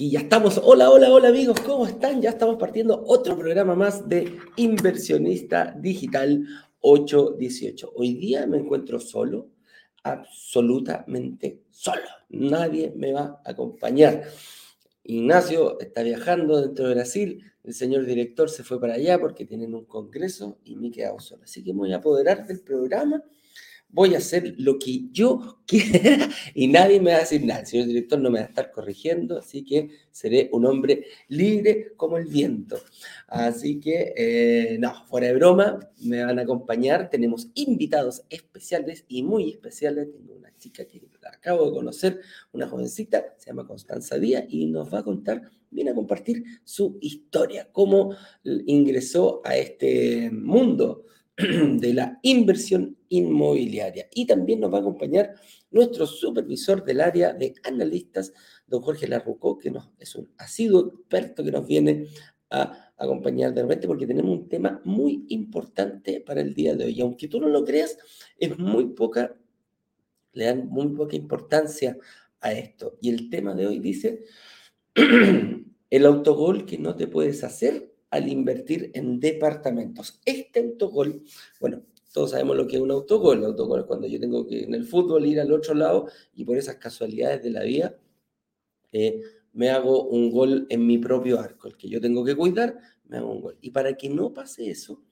Aquí ya estamos. Hola, hola, hola amigos, ¿cómo están? Ya estamos partiendo otro programa más de Inversionista Digital 818. Hoy día me encuentro solo, absolutamente solo. Nadie me va a acompañar. Ignacio está viajando dentro de Brasil, el señor director se fue para allá porque tienen un congreso y me he quedado solo. Así que me voy a apoderar del programa voy a hacer lo que yo quiera y nadie me va a decir nada. El señor director no me va a estar corrigiendo, así que seré un hombre libre como el viento. Así que, eh, no, fuera de broma, me van a acompañar. Tenemos invitados especiales y muy especiales. Tengo una chica que la acabo de conocer, una jovencita, se llama Constanza Díaz y nos va a contar, viene a compartir su historia, cómo ingresó a este mundo de la inversión inmobiliaria. Y también nos va a acompañar nuestro supervisor del área de analistas, don Jorge Larrucó, que nos, es un asiduo experto que nos viene a acompañar de repente porque tenemos un tema muy importante para el día de hoy. aunque tú no lo creas, es muy poca, le dan muy poca importancia a esto. Y el tema de hoy dice, el autogol que no te puedes hacer al invertir en departamentos. Este autogol, bueno, todos sabemos lo que es un autogol. El autogol es cuando yo tengo que en el fútbol ir al otro lado y por esas casualidades de la vida eh, me hago un gol en mi propio arco. El que yo tengo que cuidar, me hago un gol. Y para que no pase eso,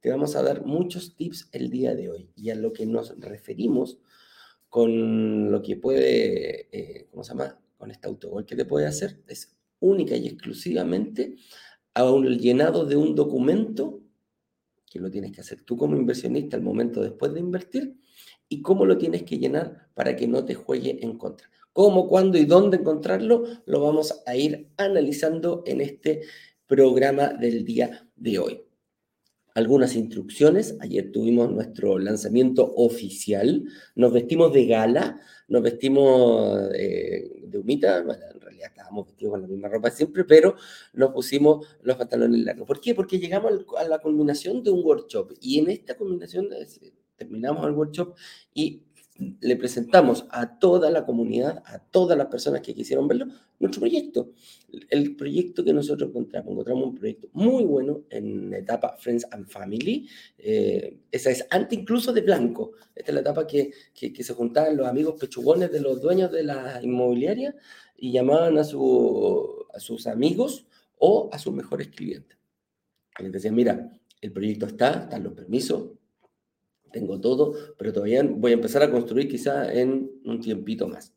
te vamos a dar muchos tips el día de hoy. Y a lo que nos referimos con lo que puede, eh, ¿cómo se llama? Con este autogol que te puede hacer, es única y exclusivamente a un llenado de un documento, que lo tienes que hacer tú como inversionista al momento después de invertir, y cómo lo tienes que llenar para que no te juegue en contra. Cómo, cuándo y dónde encontrarlo, lo vamos a ir analizando en este programa del día de hoy. Algunas instrucciones. Ayer tuvimos nuestro lanzamiento oficial. Nos vestimos de gala, nos vestimos eh, de humita. Bueno, ya estábamos vestidos con la misma ropa siempre, pero nos pusimos los pantalones largos. ¿Por qué? Porque llegamos a la culminación de un workshop y en esta culminación terminamos el workshop y le presentamos a toda la comunidad, a todas las personas que quisieron verlo, nuestro proyecto. El proyecto que nosotros encontramos, encontramos un proyecto muy bueno en etapa Friends and Family. Eh, esa es antes incluso de Blanco. Esta es la etapa que, que, se juntaban los amigos pechugones de los dueños de la inmobiliaria y llamaban a, su, a sus amigos o a sus mejores clientes. Y les decían, mira, el proyecto está, están los permisos, tengo todo, pero todavía voy a empezar a construir quizá en un tiempito más,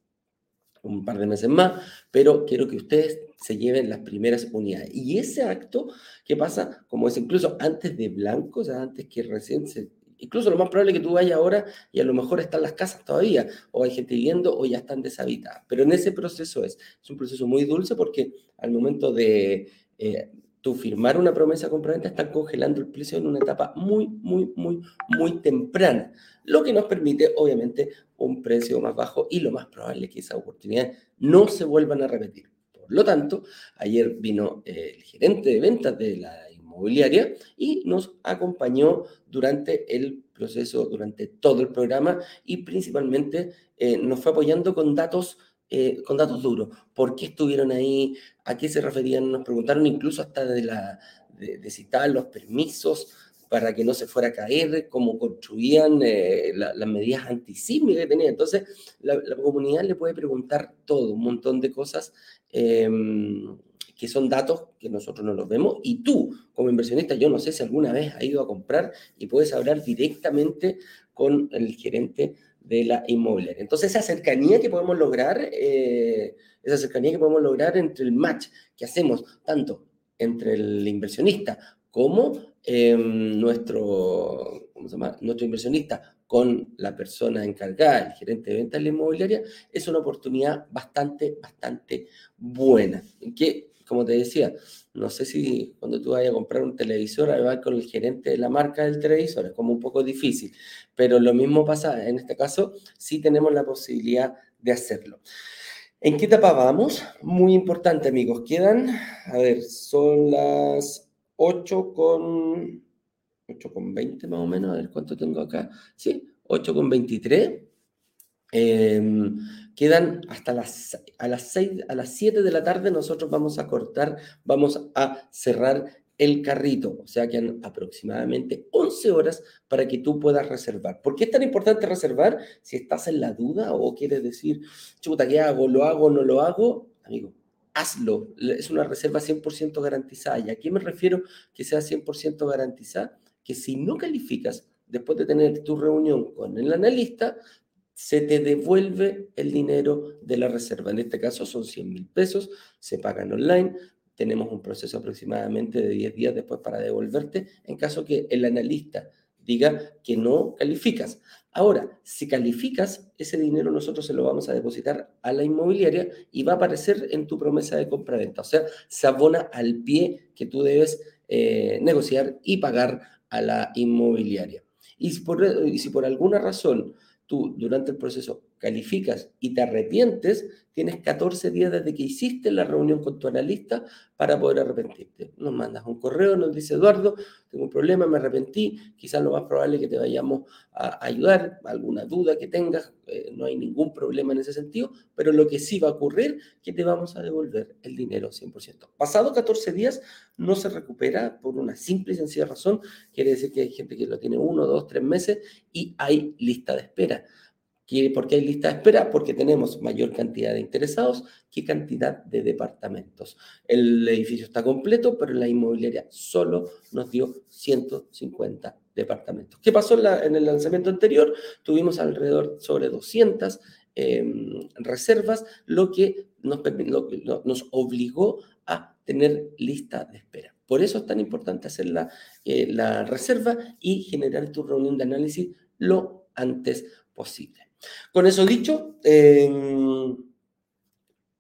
un par de meses más, pero quiero que ustedes se lleven las primeras unidades. Y ese acto, ¿qué pasa? Como es incluso antes de blanco, o sea, antes que recién se Incluso lo más probable es que tú vayas ahora y a lo mejor están las casas todavía, o hay gente viviendo o ya están deshabitadas. Pero en ese proceso es, es un proceso muy dulce porque al momento de eh, firmar una promesa compraventa están congelando el precio en una etapa muy, muy, muy, muy temprana. Lo que nos permite, obviamente, un precio más bajo y lo más probable es que esas oportunidades no se vuelvan a repetir. Por lo tanto, ayer vino eh, el gerente de ventas de la inmobiliaria y nos acompañó durante el proceso, durante todo el programa y principalmente eh, nos fue apoyando con datos, eh, con datos duros. ¿Por qué estuvieron ahí? ¿A qué se referían? Nos preguntaron incluso hasta de, la, de, citar los permisos para que no se fuera a caer, cómo construían las medidas antisísmicas que tenían. Entonces, la, la, comunidad le puede preguntar todo, un montón de cosas em, que son datos que nosotros no los vemos. Y tú, como inversionista, yo no sé si alguna vez has ido a comprar y puedes hablar directamente con el gerente de la inmobiliaria. Entonces, esa cercanía que podemos lograr, eh, esa cercanía que podemos lograr entre el match que hacemos tanto entre el inversionista como em, nuestro, ¿cómo se llama? nuestro inversionista con la persona encargada, el gerente de ventas de la inmobiliaria, es una oportunidad bastante, bastante buena. Que como te decía, no sé si cuando tú vayas a comprar un televisor, con el gerente de la marca del televisor, es como un poco difícil, pero lo mismo pasa en este caso, sí tenemos la posibilidad de hacerlo. ¿En qué etapa vamos? Muy importante, amigos. Quedan, a ver, son las 8 con, 8 con 20 más o menos, a ver cuánto tengo acá. Sí, 8 con 23. Em, quedan hasta las, a las 6, a las 7 de la tarde nosotros vamos a cortar, vamos a cerrar el carrito, o sea, quedan aproximadamente 11 horas para que tú puedas reservar. ¿Por qué es tan importante reservar? Si estás en la duda o quieres decir, chuta, ¿qué hago? ¿Lo hago no lo hago? Amigo, hazlo. Es una reserva 100% garantizada. ¿Y a qué me refiero que sea 100% garantizada? Que si no calificas, después de tener tu reunión con el analista, se te devuelve el dinero de la reserva. En este caso son 100 mil pesos, se pagan online. Tenemos un proceso aproximadamente de 10 días después para devolverte en caso que el analista diga que no calificas. Ahora, si calificas, ese dinero nosotros se lo vamos a depositar a la inmobiliaria y va a aparecer en tu promesa de compra-venta. O sea, se abona al pie que tú debes eh, negociar y pagar a la inmobiliaria. Y si, por, y si por alguna razón tú durante el proceso calificas y te arrepientes, tienes 14 días desde que hiciste la reunión con tu analista para poder arrepentirte. Nos mandas un correo, nos dice Eduardo, tengo un problema, me arrepentí, quizás lo más probable es que te vayamos a ayudar, alguna duda que tengas, eh, no hay ningún problema en ese sentido, pero lo que sí va a ocurrir es que te vamos a devolver el dinero 100%. Pasado 14 días no se recupera por una simple y sencilla razón, quiere decir que hay gente que lo tiene uno, dos, tres meses y hay lista de espera. ¿Por qué hay lista de espera? Porque tenemos mayor cantidad de interesados que cantidad de departamentos. El edificio está completo, pero la inmobiliaria solo nos dio 150 departamentos. ¿Qué pasó en, el lanzamiento anterior? Tuvimos alrededor sobre 200 em, reservas, lo que nos, obligó a tener lista de espera. Por eso es tan importante hacer la, eh, la reserva y generar tu reunión de análisis lo antes posible. Con eso dicho, em,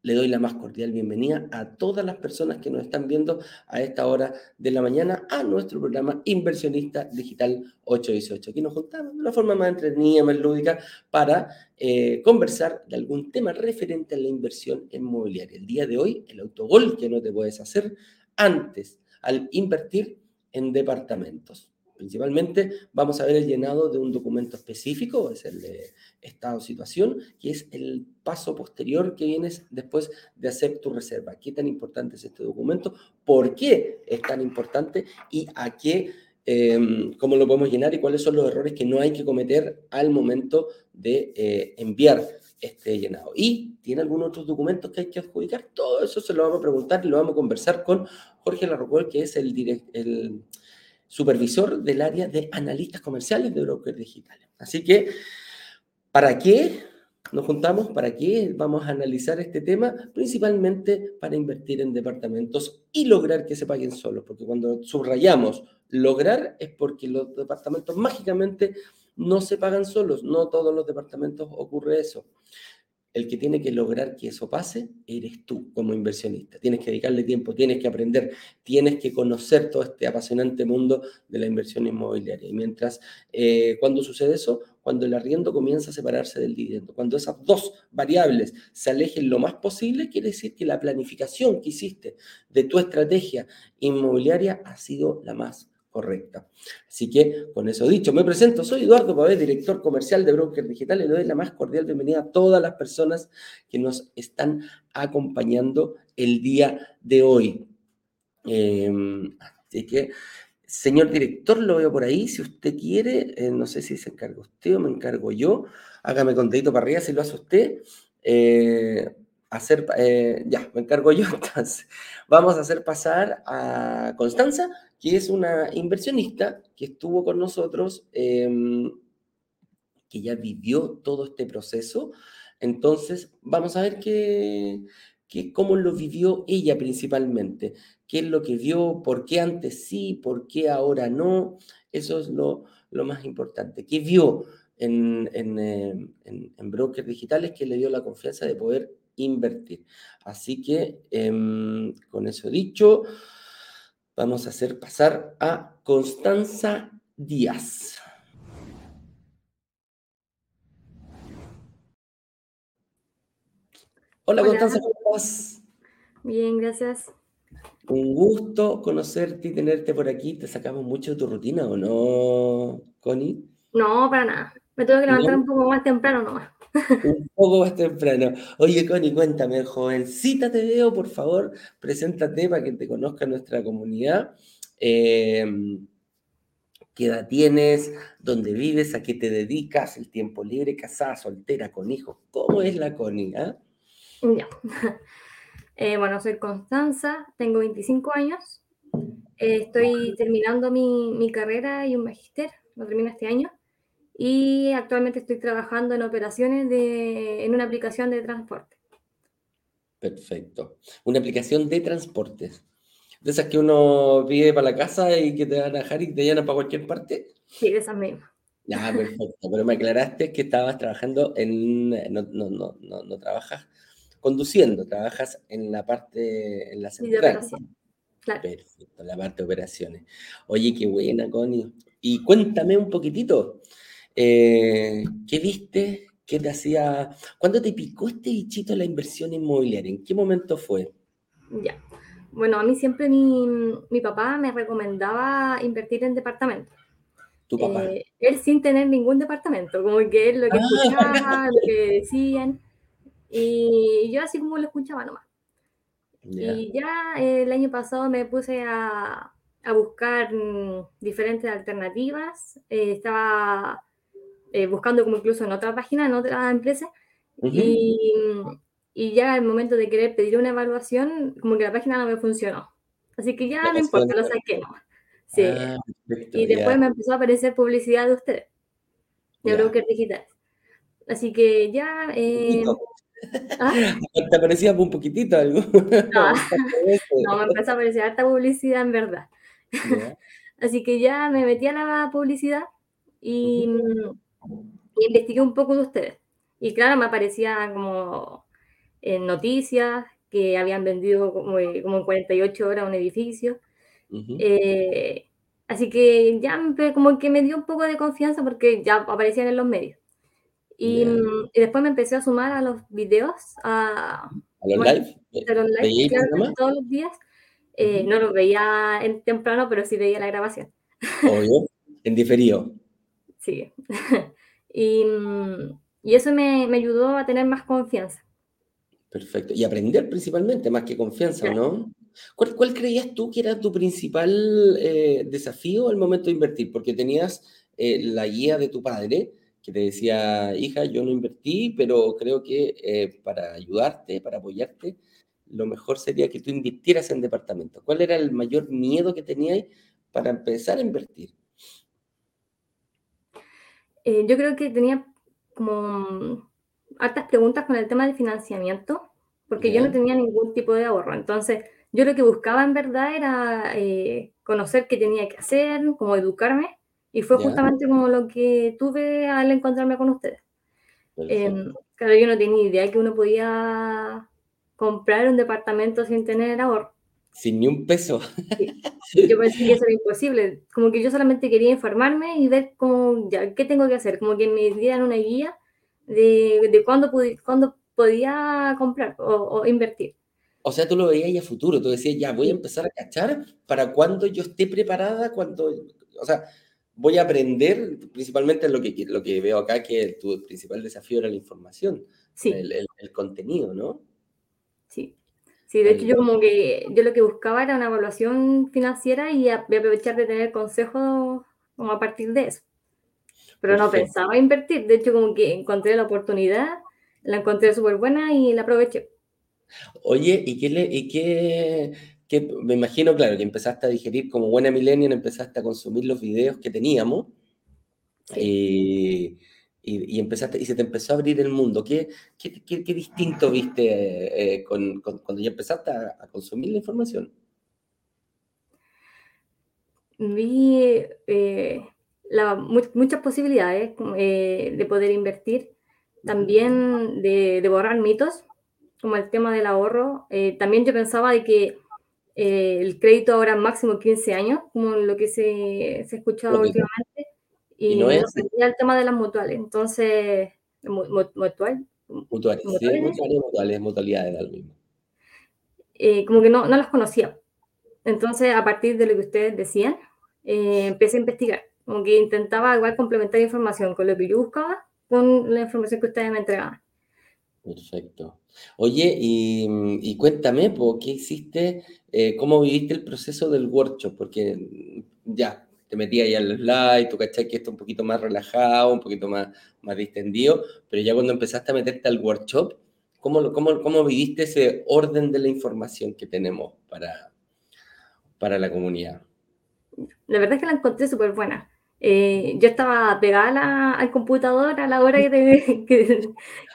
le doy la más cordial bienvenida a todas las personas que nos están viendo a esta hora de la mañana a nuestro programa Inversionista Digital 818. Aquí nos juntamos de una forma más entretenida, más lúdica, para eh, conversar de algún tema referente a la inversión inmobiliaria. El día de hoy, el autogol que no te puedes hacer antes al invertir en departamentos. Principalmente vamos a ver el llenado de un documento específico, es el de estado situación, que es el paso posterior que vienes después de hacer tu reserva. ¿Qué tan importante es este documento? ¿Por qué es tan importante? ¿Y a qué, em, cómo lo podemos llenar? ¿Y cuáles son los errores que no hay que cometer al momento de eh, enviar este llenado? ¿Y tiene algunos otros documentos que hay que adjudicar? Todo eso se lo vamos a preguntar y lo vamos a conversar con Jorge Larrocuel, que es el, el supervisor del área de analistas comerciales de brokers digitales. Así que, ¿para qué nos juntamos? ¿Para qué vamos a analizar este tema? Principalmente para invertir en departamentos y lograr que se paguen solos, porque cuando subrayamos lograr es porque los departamentos mágicamente no se pagan solos, no todos los departamentos ocurre eso el que tiene que lograr que eso pase eres tú como inversionista. Tienes que dedicarle tiempo, tienes que aprender, tienes que conocer todo este apasionante mundo de la inversión inmobiliaria. Y mientras, eh, cuando sucede eso? Cuando el arriendo comienza a separarse del dividendo. Cuando esas dos variables se alejen lo más posible, quiere decir que la planificación que hiciste de tu estrategia inmobiliaria ha sido la más correcta. Así que, con eso dicho, me presento, soy Eduardo Pabé, director comercial de Broker Digital, y le doy la más cordial bienvenida a todas las personas que nos están acompañando el día de hoy. Em, así que, señor director, lo veo por ahí, si usted quiere, eh, no sé si se encarga usted o me encargo yo, hágame con dedito para arriba si lo hace usted. Eh, hacer, eh, ya, me encargo yo entonces. Vamos a hacer pasar a Constanza que es una inversionista que estuvo con nosotros, em, que ya vivió todo este proceso. Entonces, vamos a ver qué, cómo lo vivió ella principalmente, qué es lo que vio, por qué antes sí, por qué ahora no. Eso es lo, más importante. ¿Qué vio en, en, en, brokers digitales que le dio la confianza de poder invertir? Así que, em, con eso dicho, vamos a hacer pasar a Constanza Díaz. Hola, Constanza, ¿cómo estás? Bien, gracias. Un gusto conocerte y tenerte por aquí. ¿Te sacamos mucho de tu rutina o no, Connie? No, para nada. Me tengo que levantar un poco más temprano nomás. Un poco más temprano. Oye, Connie, cuéntame, jovencita te veo, por favor, preséntate para que te conozca nuestra comunidad. Em, ¿Qué edad tienes? ¿Dónde vives? ¿A qué te dedicas? ¿El tiempo libre? ¿Casada? ¿Soltera? ¿Con hijos? ¿Cómo es la Connie? Ah? Ya. Eh, bueno, soy Constanza, tengo 25 años. Eh, estoy terminando mi, mi, carrera y un magister, lo termino este año. Y actualmente estoy trabajando en operaciones de, en una aplicación de transporte. Perfecto. Una aplicación de transportes. De esas que uno pide para la casa y que te van a dejar y te llenan para cualquier parte. Sí, de esas mismas. Ya, perfecto. Pero me aclaraste que estabas trabajando en. No, no, no, no, no trabajas conduciendo, trabajas en la parte, en la central. Claro. Perfecto, la parte de operaciones. Oye, qué buena, Connie. Y cuéntame un poquitito, eh, ¿qué viste? ¿Qué te hacía? ¿Cuándo te picó este bichito la inversión inmobiliaria? ¿En qué momento fue? Ya. Bueno, a mí siempre mi, mi papá me recomendaba invertir en departamentos. ¿Tu papá? Eh, él sin tener ningún departamento, como que él lo que ah. escuchaba, lo que decían. Y yo así como lo escuchaba nomás. Y ya el año pasado me puse a, a buscar mm, diferentes alternativas. Eh, estaba eh, buscando como incluso en otra página, en otra empresa. y, y, ya el momento de querer pedir una evaluación, como que la página no me funcionó. Así que ya no importa, lo saqué nomás. Sí. Ah, y después me empezó a aparecer publicidad de ustedes, de Broker Digital. Así que ya... Eh, ¿Ah? ¿Te aparecía un poquitito algo? No, me empezó a aparecer harta publicidad en verdad. Así que ya me metí a la publicidad y, investigué un poco de ustedes. Y claro, me aparecía como en noticias que habían vendido como, como en 48 horas un edificio. Eh, así que ya como que me dio un poco de confianza porque ya aparecían en los medios. Y, y, después me empecé a sumar a los videos, a, ¿A los live, a los live claro, todos los días. Eh, no los veía en temprano, pero sí veía la grabación. Obvio, en diferido. Sí. y, y, eso me, me, ayudó a tener más confianza. Perfecto. Y aprender principalmente, más que confianza, ¿no? ¿Cuál, ¿Cuál, creías tú que era tu principal eh, desafío al momento de invertir? Porque tenías eh, la guía de tu padre, que te decía, hija, yo no invertí, pero creo que eh, para ayudarte, para apoyarte, lo mejor sería que tú invirtieras en departamentos. ¿Cuál era el mayor miedo que tenías para empezar a invertir? Eh, yo creo que tenía como hartas preguntas con el tema del financiamiento, porque yo no tenía ningún tipo de ahorro. Entonces, yo lo que buscaba en verdad era eh, conocer qué tenía que hacer, como educarme y fue justamente como lo que tuve al encontrarme con ustedes. Em, claro, yo no tenía idea que uno podía comprar un departamento sin tener ahorro. Sin ni un peso. Yo pensé que eso era imposible. Como que yo solamente quería informarme y ver cómo, ya, qué tengo que hacer. Como que me dieran una guía de, de cuándo, cuándo podía comprar o, o, invertir. O sea, tú lo veías ya futuro. Tú decías, ya voy a empezar a cachar para cuando yo esté preparada, cuando... O sea, voy a aprender, principalmente lo que, lo que veo acá, que tu principal desafío era la información, sí. el, el, contenido, ¿no? Sí. Sí, de hecho yo como que, yo lo que buscaba era una evocación financiera y aprovechar de tener consejos como a partir de eso. Pero no pensaba invertir, de hecho como que encontré la oportunidad, la encontré súper buena y la aproveché. Oye, ¿y qué, le, y qué, que me imagino, claro, que empezaste a digerir como buena millennial, empezaste a consumir los videos que teníamos eh, y, empezaste, y se te empezó a abrir el mundo. ¿Qué, qué, qué, distinto viste eh, con, cuando ya empezaste a, consumir la información? Vi eh, muchas posibilidades de poder invertir, también de, de, borrar mitos, como el tema del ahorro. también yo pensaba de que eh, el crédito ahora máximo 15 años, como lo que se, se ha escuchado últimamente, y, no, es el tema de las mutuales. Entonces, mutual. Mutuales, sí, mutuales, mutualidades al mismo. Eh, como que no, no las conocía. Entonces, a partir de lo que ustedes decían, eh, empecé a investigar. Como que intentaba igual complementar información con lo que yo buscaba, con la información que ustedes me entregaban. Perfecto. Oye, y, cuéntame, ¿qué hiciste? Eh, ¿Cómo viviste el proceso del workshop? Porque ya, te metí ahí al slide, tú cachai que esto un poquito más relajado, un poquito más, más distendido, pero ya cuando empezaste a meterte al workshop, ¿cómo, cómo, cómo viviste ese orden de la información que tenemos para, para la comunidad? La verdad es que la encontré súper buena. Eh, yo estaba pegada al computador a la hora que, te, que,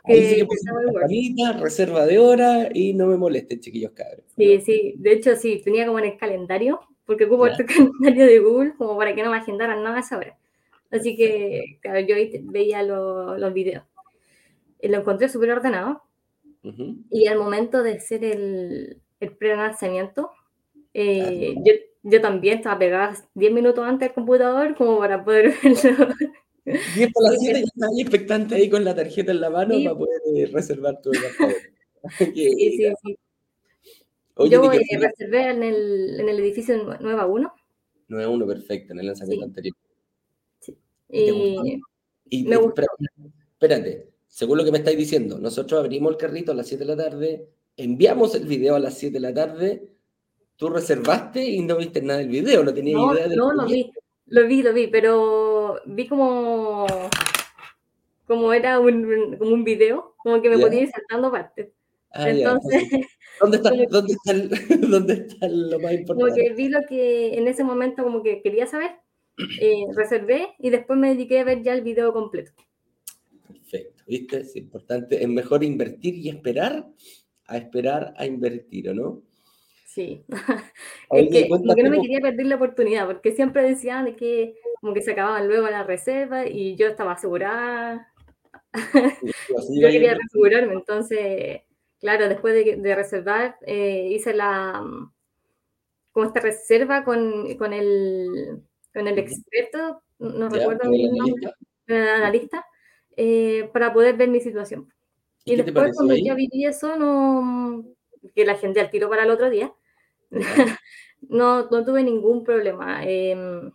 que, que reserva de hora y no me moleste, chiquillos cabros. Sí, sí, de hecho sí, tenía como en el calendario, porque ocupo el calendario de Google como para que no me agendaran nada a esa hora. Así que, claro, yo veía los videos. Y lo encontré súper ordenado. Y al momento de hacer el, el pre-lanzamiento, eh, yo yo también estaba pegada 10 minutos antes al computador como para poder verlo. 10 por las 7 ya ahí expectante ahí con la tarjeta en la mano para poder eh, reservar tu sí, sí, sí. Yo eh, reservé en el, en el edificio Nueva 1. Nueva 1, perfecto, en el lanzamiento anterior. Sí. Y, y me gustó. Espérate, según lo que me estáis diciendo, nosotros abrimos el carrito a las 7 de la tarde, enviamos el video a las 7 de la tarde tú reservaste y no viste nada del video, no tenías idea de No, lo vi, lo vi, lo vi, pero vi como, como era un, como un video, como que me podía ir saltando partes. Ah, Entonces, ¿Dónde está, ¿dónde, está el, ¿Dónde está lo más importante? Como que vi lo que en ese momento como que quería saber, eh, reservé y después me dediqué a ver ya el video completo. Perfecto, ¿viste? Es importante, es mejor invertir y esperar a esperar a invertir, ¿o no? Sí, es que como que no me quería perder la oportunidad, porque siempre decían de que como que se acababan luego las reservas y yo estaba asegurada. yo quería asegurarme, entonces, claro, después de, reservar, eh, hice la como esta reserva con, con, el, con el experto, no recuerdo el nombre, analista, eh, para poder ver mi situación. Y, después, cuando ya viví eso, no, que la gente al tiro para el otro día, no, no tuve ningún problema. Em,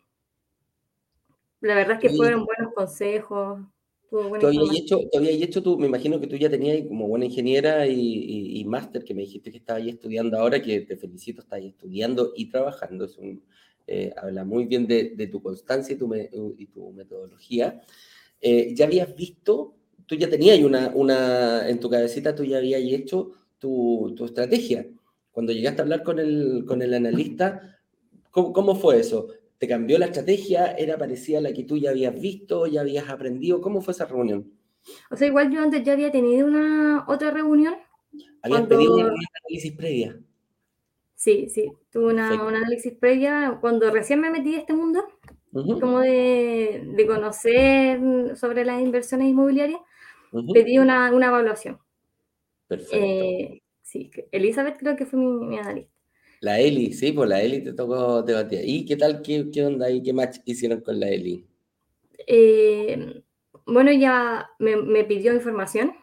la verdad es que fueron buenos consejos. ¿Tú habías, hecho, hecho tú, me imagino que tú ya tenías como buena ingeniera y, máster, que me dijiste que estabas ahí estudiando ahora, que te felicito, estás ahí estudiando y trabajando. Es un, eh, habla muy bien de, de, tu constancia y tu, y tu metodología. Eh, ¿Ya habías visto, tú ya tenías una, una, en tu cabecita, tú ya habías hecho tu, tu estrategia? cuando llegaste a hablar con el, con el analista, ¿cómo, fue eso? ¿Te cambió la estrategia? ¿Era parecida a la que tú ya habías visto, ya habías aprendido? ¿Cómo fue esa reunión? O sea, igual yo antes ya había tenido una otra reunión. ¿Habías pedido un análisis previa? Sí, sí, tuve una, un análisis previa cuando recién me metí a este mundo, como de, de, conocer sobre las inversiones inmobiliarias, pedí una, una evaluación. Perfecto. Eh, Sí, Elizabeth creo que fue mi, analista. La Eli, sí, pues la Eli te tocó debatir. ¿Y qué tal, qué, qué onda y qué match hicieron con la Eli? Eh, bueno, ella me, pidió información,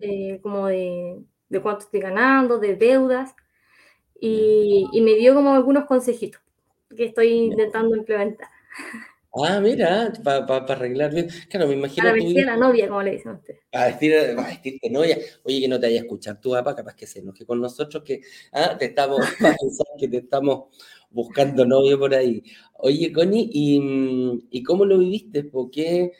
eh, como de, cuánto estoy ganando, de deudas, y, me dio como algunos consejitos que estoy intentando implementar. Ah, mira, para arreglar bien. Claro, me imagino. Para vestir a la novia, como le dicen. Para vestir, para vestirte novia. Oye, que no te vaya a escuchar tu papá, capaz que se enoje con nosotros, que ah, te estamos, que te estamos buscando novio por ahí. Oye, Connie, ¿y, ¿y cómo lo viviste? ¿Por qué,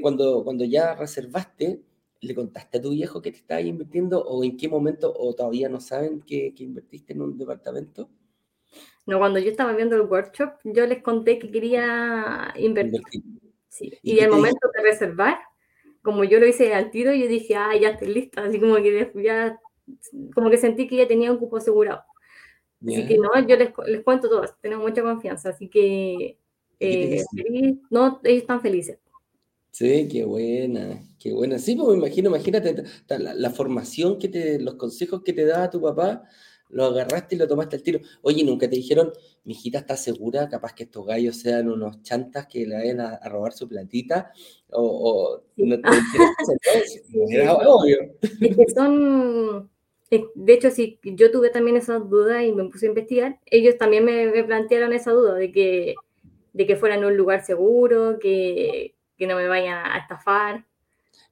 cuando, cuando ya reservaste, le contaste a tu viejo que te estaba invirtiendo o en qué momento o todavía no saben que, que invertiste en un departamento? No, cuando yo estaba viendo el workshop, yo les conté que quería invertir. ¿Y, el momento de reservar, como yo lo hice al tiro, yo dije, ah, ya estoy lista. Así como que ya, como que sentí que ya tenía un cupo asegurado. Así que no, yo les, les cuento todo, tengo mucha confianza. Así que, eh, no, ellos están felices. Sí, qué buena, qué buena. Sí, pues me imagino, imagínate la, la, formación que te, los consejos que te da tu papá lo agarraste y lo tomaste al tiro. Oye, ¿nunca te dijeron, mi hijita está segura, capaz que estos gallos sean unos chantas que le vayan a, robar su platita? O, no te dijeron, obvio. Es que son, de hecho, sí, yo tuve también esa duda y me puse a investigar, ellos también me, plantearon esa duda de que, de que fuera en un lugar seguro, que, que no me vayan a estafar.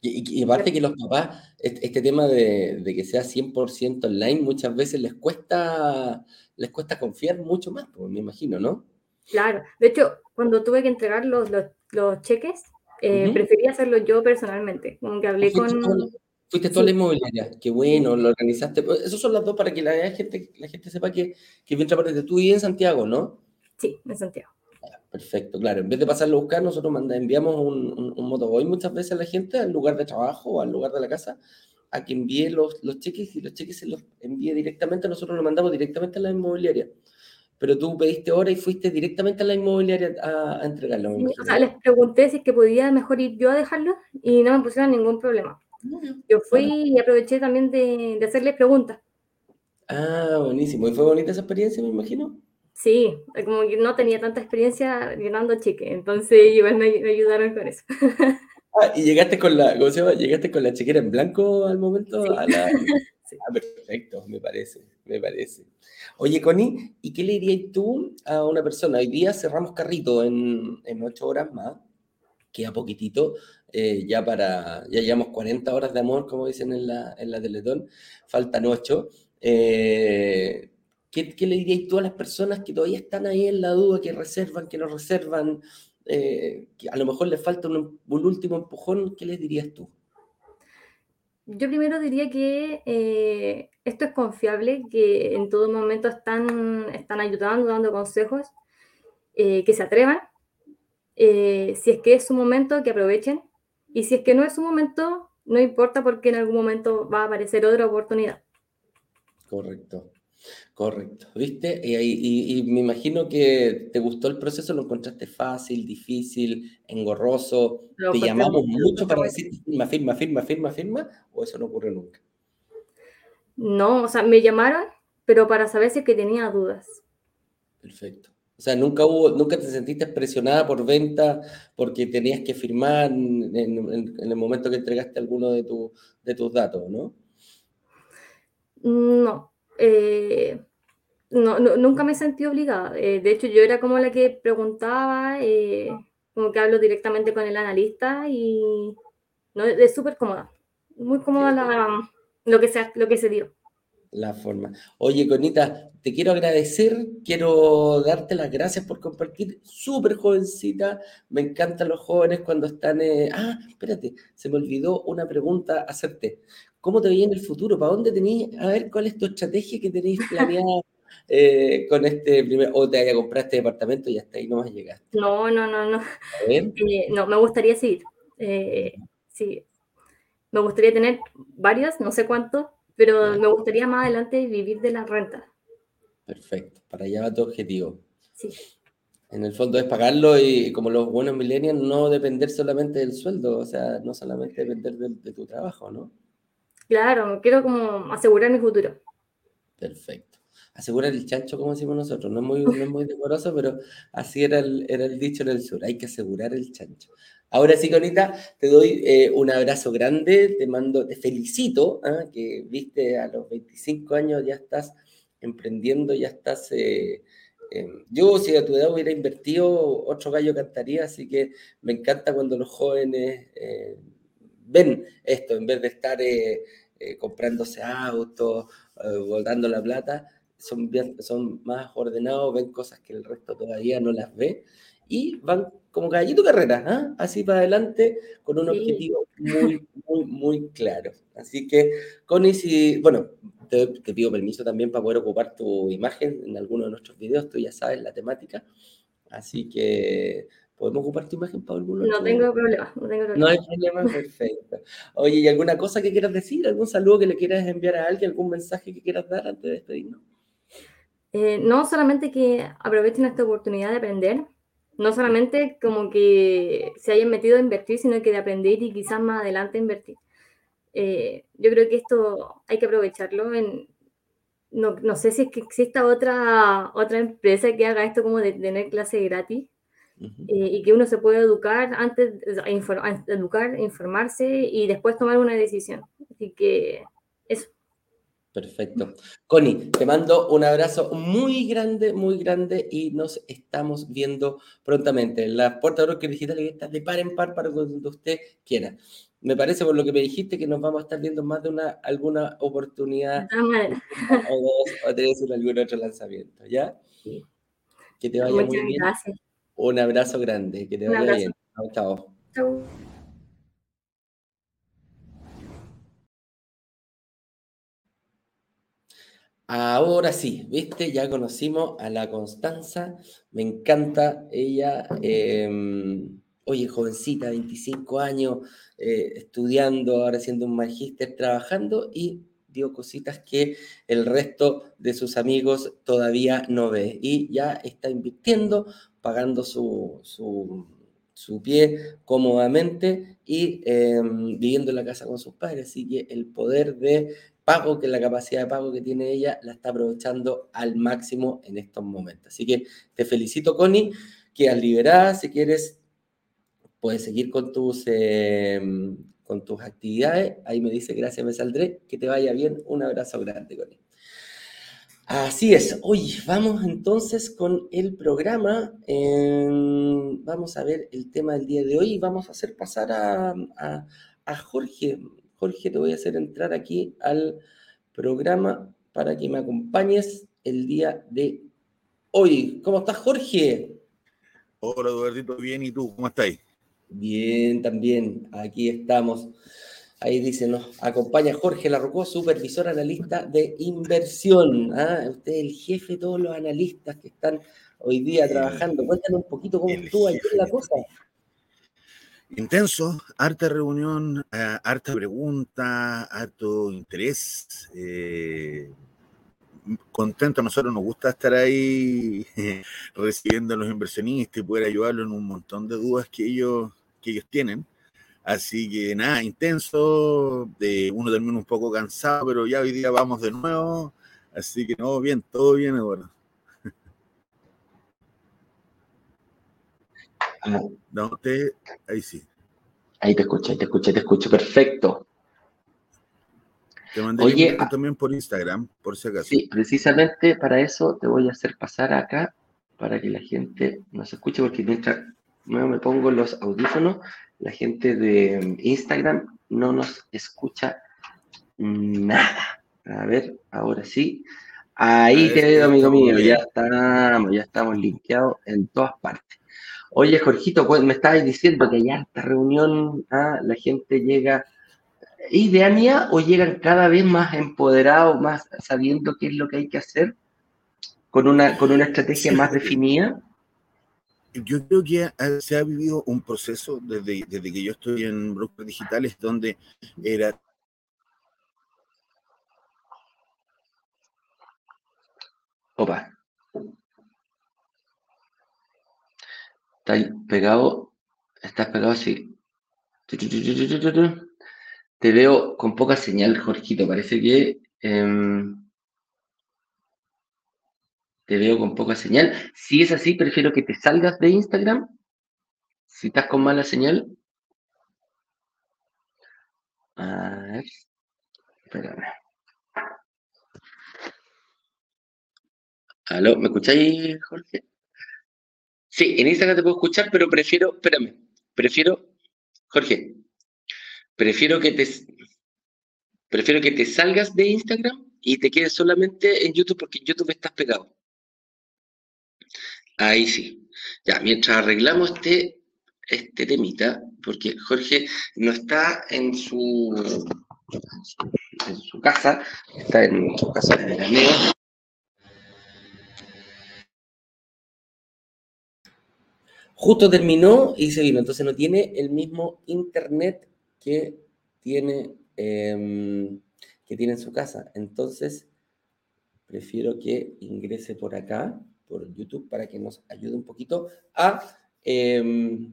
Y, aparte que los papás, este, tema de, de, que sea 100% online, muchas veces les cuesta, les cuesta confiar mucho más, pues, me imagino, ¿no? Claro, de hecho, cuando tuve que entregar los, los, cheques, eh, preferí hacerlo yo personalmente, como que hablé con... Fuiste toda la inmobiliaria, qué bueno, lo organizaste. Pues, esos son las dos para que la gente, la gente sepa que, que mientras de tú y en Santiago, ¿no? Sí, en Santiago. Perfecto, claro. En vez de pasarlo a buscar, nosotros manda, enviamos un, un, motoboy muchas veces a la gente al lugar de trabajo o al lugar de la casa a que envíe los, los cheques y los cheques se los envíe directamente. Nosotros los mandamos directamente a la inmobiliaria. Pero tú pediste hora y fuiste directamente a la inmobiliaria a, a entregarlo. o sea, les pregunté si es que podía mejor ir yo a dejarlo y no me pusieron ningún problema. Yo fui y aproveché también de, de hacerles preguntas. Ah, buenísimo. ¿Y fue bonita esa experiencia, me imagino? Sí, como que no tenía tanta experiencia llenando cheque, entonces igual me, ayudaron con eso. Ah, y llegaste con la, ¿cómo se llama? ¿Llegaste con la chequera en blanco al momento? Sí. Ah, perfecto, me parece, me parece. Oye, Connie, ¿y qué le dirías tú a una persona? Hoy día cerramos carrito en, en ocho horas más, queda poquitito, eh, ya para, ya llevamos 40 horas de amor, como dicen en la, en la Teletón, faltan ocho. Eh, ¿Qué, le dirías tú a las personas que todavía están ahí en la duda, que reservan, que no reservan, eh, que a lo mejor les falta un, último empujón? ¿Qué les dirías tú? Yo primero diría que eh, esto es confiable, que en todo momento están, están ayudando, dando consejos, eh, que se atrevan. si es que es su momento, que aprovechen. Y si es que no es su momento, no importa porque en algún momento va a aparecer otra oportunidad. Correcto. Correcto, ¿viste? Y, me imagino que te gustó el proceso, lo encontraste fácil, difícil, engorroso. ¿Te llamamos mucho para decir firma, firma, firma, firma, firma? ¿O eso no ocurrió nunca? No, o sea, me llamaron, pero para saber si que tenía dudas. Perfecto. O sea, nunca hubo, nunca te sentiste presionada por venta porque tenías que firmar en, el momento que entregaste alguno de, de tus datos, ¿no? No, eh, no, nunca me sentí obligada. Eh, de hecho, yo era como la que preguntaba, eh, como que hablo directamente con el analista y no, es súper cómoda. Muy cómoda la, lo, que se, lo que se dio. La forma. Oye, Conita, te quiero agradecer, quiero darte las gracias por compartir. Súper jovencita, me encantan los jóvenes cuando están... Ah, espérate, se me olvidó una pregunta hacerte. ¿Cómo te veía en el futuro? ¿Para dónde tenéis? A ver, ¿cuál es tu estrategia que tenéis planeada eh, con este primer, o te haya comprado este departamento y hasta ahí no vas a llegar? No, no, no, no. Eh, no, me gustaría seguir. Eh, sí. Me gustaría tener varios, no sé cuántos, pero me gustaría más adelante vivir de la renta. Perfecto, para allá va tu objetivo. Sí. En el fondo es pagarlo y como los buenos millennials no depender solamente del sueldo, o sea, no solamente depender de tu trabajo, ¿no? Claro, quiero como asegurar mi futuro. Perfecto. Asegurar el chancho, como decimos nosotros. No es muy, no muy decoroso, pero así era el, era el dicho en el sur. Hay que asegurar el chancho. Ahora sí, Conita, te doy eh, un abrazo grande, te mando, te felicito, ¿ah? que viste a los 25 años ya estás emprendiendo, ya estás... Eh, yo si a tu edad hubiera invertido, otro gallo cantaría, así que me encanta cuando los jóvenes eh, ven esto, en vez de estar eh, eh, comprándose autos, eh, la plata, son, más ordenados, ven cosas que el resto todavía no las ve y van como gallito carrera, ¿ah? así para adelante, con un objetivo muy, muy, muy claro. Así que, Connie, si, bueno, te, te, pido permiso también para poder ocupar tu imagen en alguno de nuestros videos, tú ya sabes la temática. Así que ¿Podemos ocupar tu imagen alguno? No tengo problema, no tengo problema. No hay problema, perfecto. Oye, ¿y alguna cosa que quieras decir? ¿Algún saludo que le quieras enviar a alguien? ¿Algún mensaje que quieras dar antes de despedirnos? Eh, no solamente que aprovechen esta oportunidad de aprender, no solamente como que se hayan metido a invertir, sino que de aprender y quizás más adelante invertir. Eh, yo creo que esto hay que aprovecharlo. En, no, no, sé si es que exista otra, otra empresa que haga esto como de tener clase gratis. Eh, y que uno se puede educar antes, educar, informarse y después tomar una decisión. Así que eso. Perfecto. Connie, te mando un abrazo muy grande, muy grande y nos estamos viendo prontamente. Las puertas de Broker Digital están de par en par para cuando usted quiera. Me parece por lo que me dijiste que nos vamos a estar viendo más de una alguna oportunidad o dos o tres en algún otro lanzamiento, ¿ya? Sí. Que te vaya muy bien. Gracias. Un abrazo grande, que te vaya bien. Chao, chao. Chao. Ahora sí, viste, ya conocimos a la Constanza, me encanta ella, em, oye, jovencita, 25 años, eh, estudiando, ahora haciendo un magíster, trabajando y dio cositas que el resto de sus amigos todavía no ve y ya está invirtiendo, pagando su, su, pie cómodamente y em, viviendo en la casa con sus padres. Así que el poder de pago, que la capacidad de pago que tiene ella, la está aprovechando al máximo en estos momentos. Así que te felicito, Connie, quedas liberada. Si quieres, puedes seguir con tus, em, con tus actividades. Ahí me dice, gracias, me saldré. Que te vaya bien. Un abrazo grande, Connie. Así es. Hoy vamos entonces con el programa. vamos a ver el tema del día de hoy. Vamos a hacer pasar a, a Jorge. Jorge, te voy a hacer entrar aquí al programa para que me acompañes el día de hoy. ¿Cómo estás, Jorge? Hola, Eduardito, bien, ¿y tú? ¿Cómo estás? Bien, también, aquí estamos. Ahí dice, nos acompaña Jorge Larrocó, supervisor analista de inversión. ¿ah? Usted es el jefe de todos los analistas que están hoy día trabajando. Cuéntanos un poquito cómo estuvo ayer la cosa. Intenso, harta reunión, eh, harta pregunta, harto interés. Eh, contento, a nosotros nos gusta estar ahí recibiendo a los inversionistas y poder ayudarlos en un montón de dudas que ellos, que ellos tienen. Así que nada, intenso, de, uno termina un poco cansado, pero ya hoy día vamos de nuevo. Así que no, bien, todo bien, Eduardo. No, usted, ahí sí. Ahí te escuché, te escuché, te escucho, perfecto. Te mandé Oye, también por Instagram, por si acaso. Sí, precisamente para eso te voy a hacer pasar acá para que la gente nos escuche, porque mientras no me pongo los audífonos, la gente de Instagram no nos escucha nada. A ver, ahora sí. Ahí te veo, amigo mío, ya estamos, ya estamos linkeados en todas partes. Oye, Jorgito, pues me estabas diciendo que ya esta reunión ah, la gente llega idea mía o llegan cada vez más empoderados, más sabiendo qué es lo que hay que hacer, con una, con una estrategia más definida? Yo creo que se ha vivido un proceso desde, desde que yo estoy en brokers digitales donde era Opa. Estás pegado. Estás pegado así. Te veo con poca señal, Jorgito. Parece que em, te veo con poca señal. Si es así, prefiero que te salgas de Instagram. Si estás con mala señal. A ver. Espérame. ¿Aló? ¿Me escucháis, Jorge? Sí, en Instagram te puedo escuchar, pero prefiero, espérame, prefiero, Jorge, prefiero que te, prefiero que te salgas de Instagram y te quedes solamente en YouTube porque en YouTube estás pegado. Ahí sí. Ya, mientras arreglamos este, este temita, porque Jorge no está en su, en su casa, está en su casa de veraneo, Justo terminó y se vino, entonces no tiene el mismo internet que tiene, em, que tiene en su casa. Entonces, prefiero que ingrese por acá, por YouTube, para que nos ayude un poquito a, em,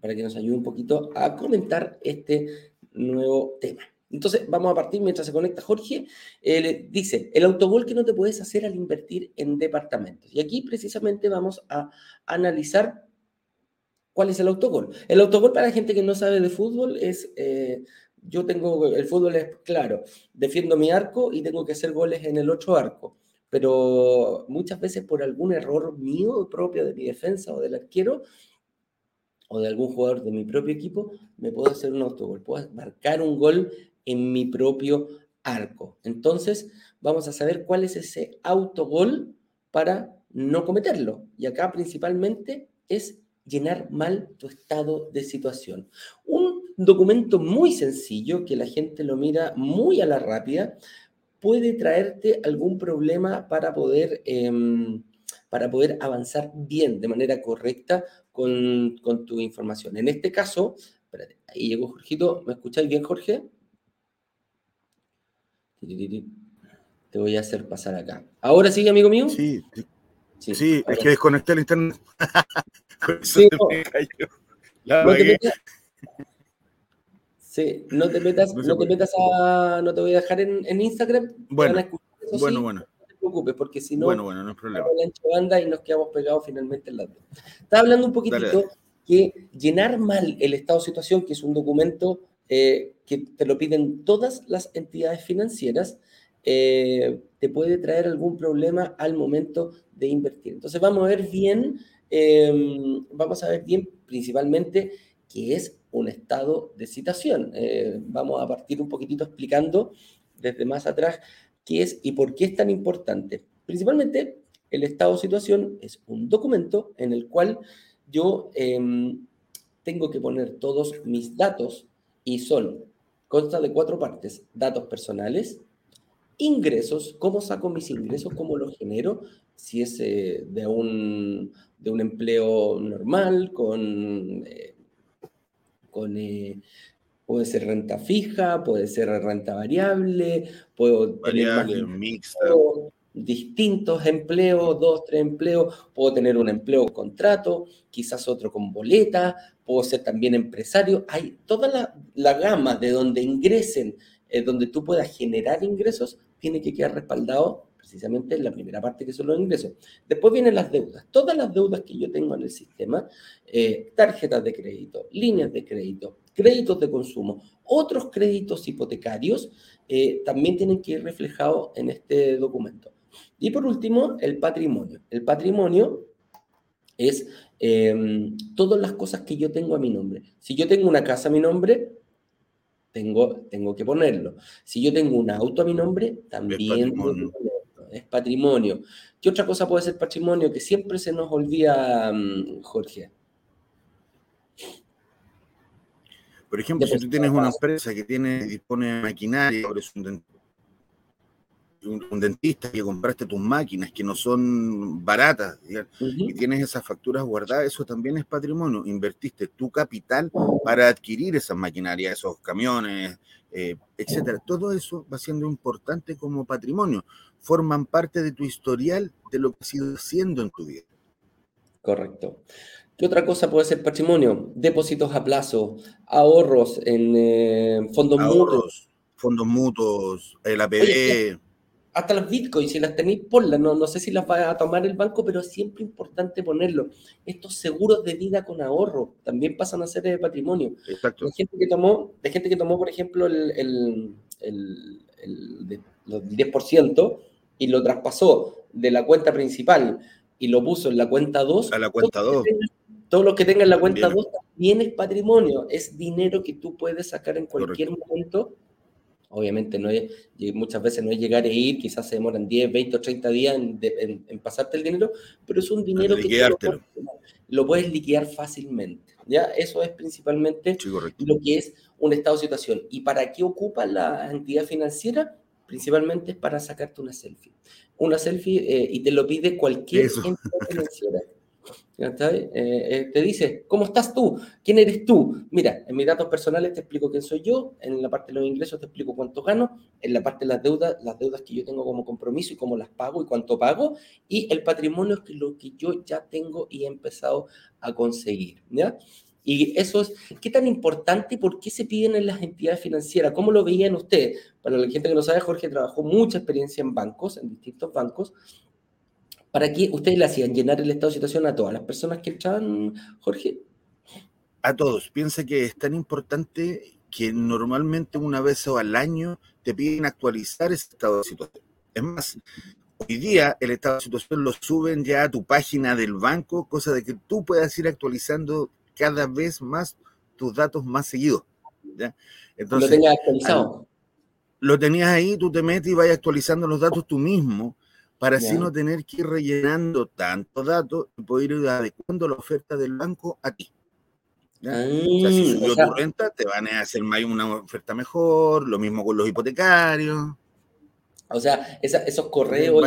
para que nos ayude un poquito a comentar este nuevo tema. Entonces, vamos a partir mientras se conecta Jorge. Eh, dice, el autogol que no te puedes hacer al invertir en departamentos. Y aquí precisamente vamos a analizar cuál es el autogol. El autogol para la gente que no sabe de fútbol es eh, yo tengo, el fútbol es claro, defiendo mi arco y tengo que hacer goles en el otro arco, pero muchas veces por algún error mío propio de mi defensa o del arquero o de algún jugador de mi propio equipo, me puedo hacer un autogol, puedo marcar un gol en mi propio arco. Entonces, vamos a saber cuál es ese autogol para no cometerlo. Y acá principalmente es llenar mal tu estado de situación. Un documento muy sencillo que la gente lo mira muy a la rápida puede traerte algún problema para poder, em, para poder avanzar bien, de manera correcta con, con, tu información. En este caso, espérate, ahí llegó Jorgito, ¿me escucháis bien, Jorge? Te voy a hacer pasar acá. ¿Ahora sí, amigo mío? Sí, sí, sí es que desconecté el internet. sí, no. no te metas, sí, no te metas, no, te metas a. No te voy a dejar en, en Instagram. Bueno, bueno, bueno. No te preocupes, porque si no. Bueno, bueno, no es problema. banda y nos quedamos pegados finalmente en la. Estaba hablando un poquitito que llenar mal el estado de situación, que es un documento eh, que te lo piden todas las entidades financieras, eh, te puede traer algún problema al momento de invertir. Entonces vamos a ver bien, em, vamos a ver bien principalmente qué es un estado de citación. Eh, vamos a partir un poquitito explicando desde más atrás qué es y por qué es tan importante. Principalmente, el estado de situación es un documento en el cual yo em, tengo que poner todos mis datos y son, consta de cuatro partes, datos personales, ingresos, cómo saco mis ingresos, cómo los genero, si es eh, de, un, de un empleo normal, con, eh, con eh, puede ser renta fija, puede ser renta variable, puedo variable, mixta. distintos empleos, dos, tres empleos, puedo tener un empleo contrato, quizás otro con boleta, puedo ser también empresario. Hay toda la, la gama de donde ingresen, eh, donde tú puedas generar ingresos, tiene que quedar respaldado precisamente en la primera parte que son los ingresos. Después vienen las deudas. Todas las deudas que yo tengo en el sistema, eh, tarjetas de crédito, líneas de crédito, créditos de consumo, otros créditos hipotecarios, eh, también tienen que ir reflejados en este documento. Y por último, el patrimonio. El patrimonio es Em, todas las cosas que yo tengo a mi nombre. Si yo tengo una casa a mi nombre, tengo, tengo que ponerlo. Si yo tengo un auto a mi nombre, también es patrimonio. ¿Qué otra cosa puede ser patrimonio que siempre se nos olvida, mm, Jorge? Por ejemplo, si tú tienes una empresa que tiene, dispone de maquinaria, es un un, dentista que compraste tus máquinas que no son baratas y tienes esas facturas guardadas, eso también es patrimonio. Invertiste tu capital para adquirir esas maquinarias, esos camiones, eh, etcétera. Todo eso va siendo importante como patrimonio. Forman parte de tu historial de lo que has ido haciendo en tu vida. Correcto. ¿Qué otra cosa puede ser patrimonio? Depósitos a plazo, ahorros en eh, fondos mutuos. Fondos mutuos, el APB hasta las bitcoins, si las tenéis, ponlas. No, no sé si las va a tomar el banco, pero es siempre importante ponerlo. Estos seguros de vida con ahorro también pasan a ser de patrimonio. Exacto. De gente que tomó, de gente que tomó por ejemplo, el, el, el, el 10% y lo traspasó de la cuenta principal y lo puso en la cuenta 2. A la cuenta 2. Todo lo que tenga en la cuenta 2 también es patrimonio, es dinero que tú puedes sacar en cualquier momento Obviamente no es, muchas veces no es llegar e ir, quizás se demoran 10, 20 o 30 días en, pasarte el dinero, pero es un dinero que lo, puedes liquidar fácilmente. ¿ya? Eso es principalmente lo que es un estado de situación. ¿Y para qué ocupa la entidad financiera? Principalmente es para sacarte una selfie. Una selfie eh, y te lo pide cualquier financiera. Eh, eh, te dice, ¿cómo estás tú? ¿Quién eres tú? Mira, en mis datos personales te explico quién soy yo, en la parte de los ingresos te explico cuánto gano, en la parte de las deudas, las deudas que yo tengo como compromiso y cómo las pago y cuánto pago, y el patrimonio es lo que yo ya tengo y he empezado a conseguir, ¿ya? Y eso es, ¿qué tan importante y por qué se piden en las entidades financieras? ¿Cómo lo veían ustedes? Para la gente que no sabe, Jorge trabajó mucha experiencia en bancos, en distintos bancos, ¿Para qué ustedes le hacían llenar el estado de situación a todas las personas que echaban, Jorge? A todos. Piensa que es tan importante que normalmente una vez al año te piden actualizar ese estado de situación. Es más, hoy día el estado de situación lo suben ya a tu página del banco, cosa de que tú puedas ir actualizando cada vez más tus datos más seguidos. Entonces, lo tenías actualizado. lo tenías ahí, tú te metes y vas actualizando los datos tú mismo para así no tener que ir rellenando tantos datos y poder ir adecuando la oferta del banco a ti. o sea, si mm, subió tu renta, te van a hacer una oferta mejor, lo mismo con los hipotecarios. O sea, esos correos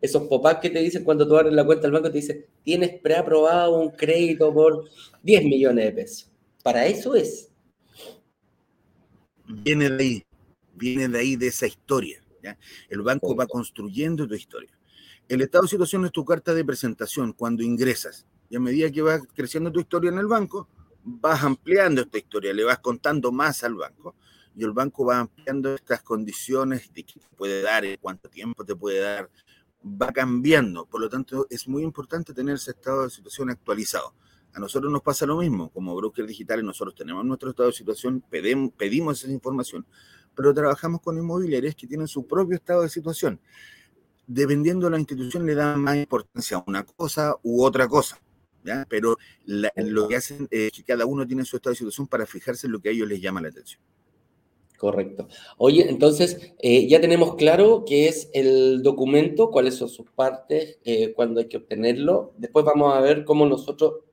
esos pop-ups que te dicen cuando tú abres la cuenta del banco, te dicen, tienes preaprobado un crédito por 10 millones de pesos. Para eso es. Viene de ahí, viene de ahí de esa historia. El banco va construyendo tu historia. El estado de situación es tu carta de presentación cuando ingresas. Y a medida que vas creciendo tu historia en el banco, vas ampliando esta historia, le vas contando más al banco y el banco va ampliando estas condiciones de qué te puede dar, cuánto tiempo te puede dar, va cambiando. Por lo tanto, es muy importante tener ese estado de situación actualizado. A nosotros nos pasa lo mismo, como brokers digitales nosotros tenemos nuestro estado de situación, pedimos, esa información, pero trabajamos con inmobiliarias que tienen su propio estado de situación. Dependiendo de la institución, le dan más importancia a una cosa u otra cosa. Pero lo que hacen es que cada uno tiene su estado de situación para fijarse en lo que a ellos les llama la atención. Correcto. Oye, entonces eh, ya tenemos claro qué es el documento, cuáles son sus partes, eh, cuándo hay que obtenerlo. Después vamos a ver cómo nosotros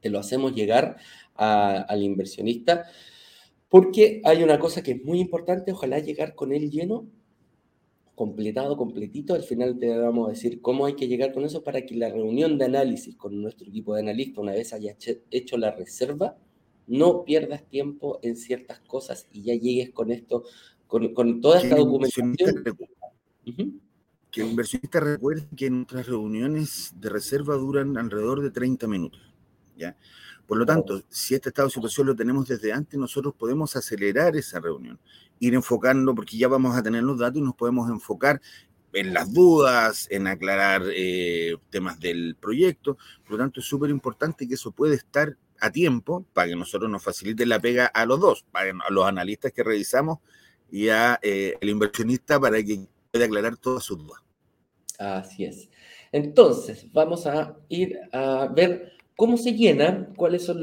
te lo hacemos llegar al inversionista. Porque hay una cosa que es muy importante, ojalá llegar con él lleno, completado, completito. Al final te vamos a decir cómo hay que llegar con eso para que la reunión de análisis con nuestro equipo de analistas, una vez haya hecho la reserva, no pierdas tiempo en ciertas cosas y ya llegues con esto, con, toda esta documentación. Que el inversionista recuerde que nuestras reuniones de reserva duran alrededor de 30 minutos. ¿ya? Por lo tanto, si este estado de situación lo tenemos desde antes, nosotros podemos acelerar esa reunión, ir enfocando, porque ya vamos a tener los datos y nos podemos enfocar en las dudas, en aclarar eh, temas del proyecto. Por lo tanto, es súper importante que eso puede estar a tiempo para que nosotros nos facilite la pega a los dos, para a los analistas que revisamos y a eh, el inversionista para que pueda aclarar todas sus dudas. Así es. Entonces, vamos a ir a ver cómo se llena, cuáles son,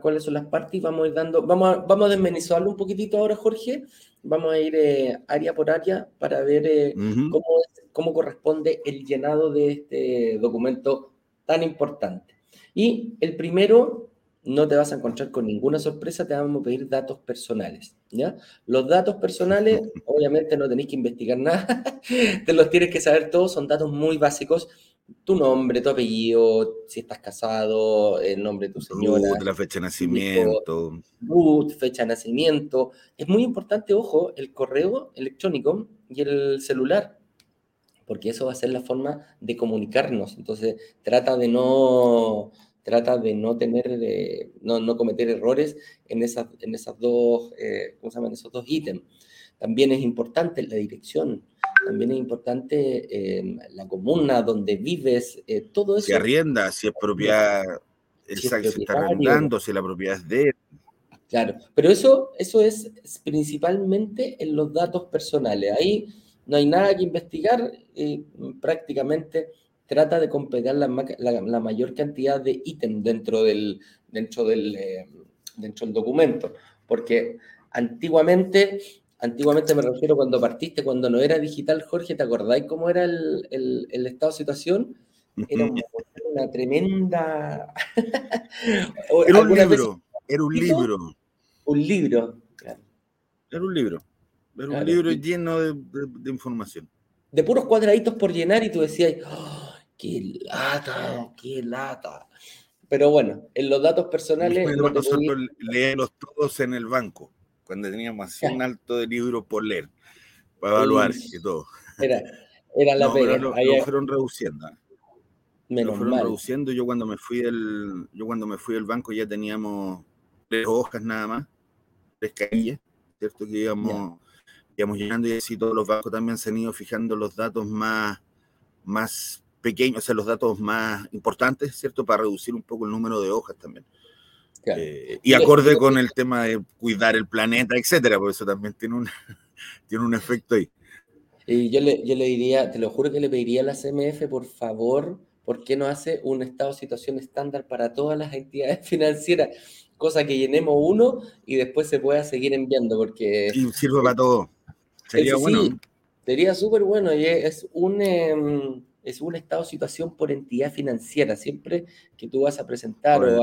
cuáles son las partes y vamos a ir dando, vamos a, vamos a desmenuzarlo un poquitito ahora, Jorge. Vamos a ir eh, área por área para ver eh, cómo, cómo corresponde el llenado de este documento tan importante. Y el primero, no te vas a encontrar con ninguna sorpresa, te vamos a pedir datos personales, ¿ya? Los datos personales, obviamente no tenéis que investigar nada, te los tienes que saber todos, son datos muy básicos, tu nombre, tu apellido, si estás casado, el nombre de tu señora. la fecha de nacimiento. Ruth, fecha de nacimiento. Es muy importante, ojo, el correo electrónico y el celular, porque eso va a ser la forma de comunicarnos. Entonces, trata de no, trata de no tener, no, no, cometer errores en esas, en esas dos, eh, ¿cómo se llaman? Esos dos ítems. También es importante la dirección también es importante em, la comuna donde vives, eh, todo eso. Si arrienda, si es propiedad, si se está arrendando, si la propiedad es de Claro, pero eso, eso es principalmente en los datos personales. Ahí no hay nada que investigar, y prácticamente trata de completar la, la, mayor cantidad de ítems dentro del, dentro, del, em, dentro del documento, porque antiguamente Antiguamente me refiero cuando partiste, cuando no era digital, Jorge, ¿te acordáis cómo era el, estado de situación? Era una, tremenda... era un libro, era un libro. Un libro, Era un libro, era un libro lleno de, información. De puros cuadraditos por llenar y tú decías, ¡qué lata, qué lata! Pero bueno, en los datos personales... nosotros leemos todos en el banco cuando teníamos así un alto de libros por leer, para evaluar y todo. Era, era la pega. Lo, fueron reduciendo. Menos lo fueron reduciendo. Yo cuando me fui del, yo cuando me fui del banco ya teníamos tres hojas nada más, tres carillas, ¿cierto? Que íbamos, íbamos llenando y así todos los bancos también se han ido fijando los datos más, más pequeños, o sea, los datos más importantes, ¿cierto? Para reducir un poco el número de hojas también. Eh, y acorde con el tema de cuidar el planeta, etcétera, por eso también tiene un, tiene un efecto ahí. Y yo le, yo le diría, te lo juro que le pediría a la CMF, por favor, ¿por qué no hace un estado de situación estándar para todas las entidades financieras? Cosa que llenemos uno y después se pueda seguir enviando, porque... Y sirve para todo. Sería bueno. sería súper bueno y es un... Em, es un estado de situación por entidad financiera. Siempre que tú vas a presentar o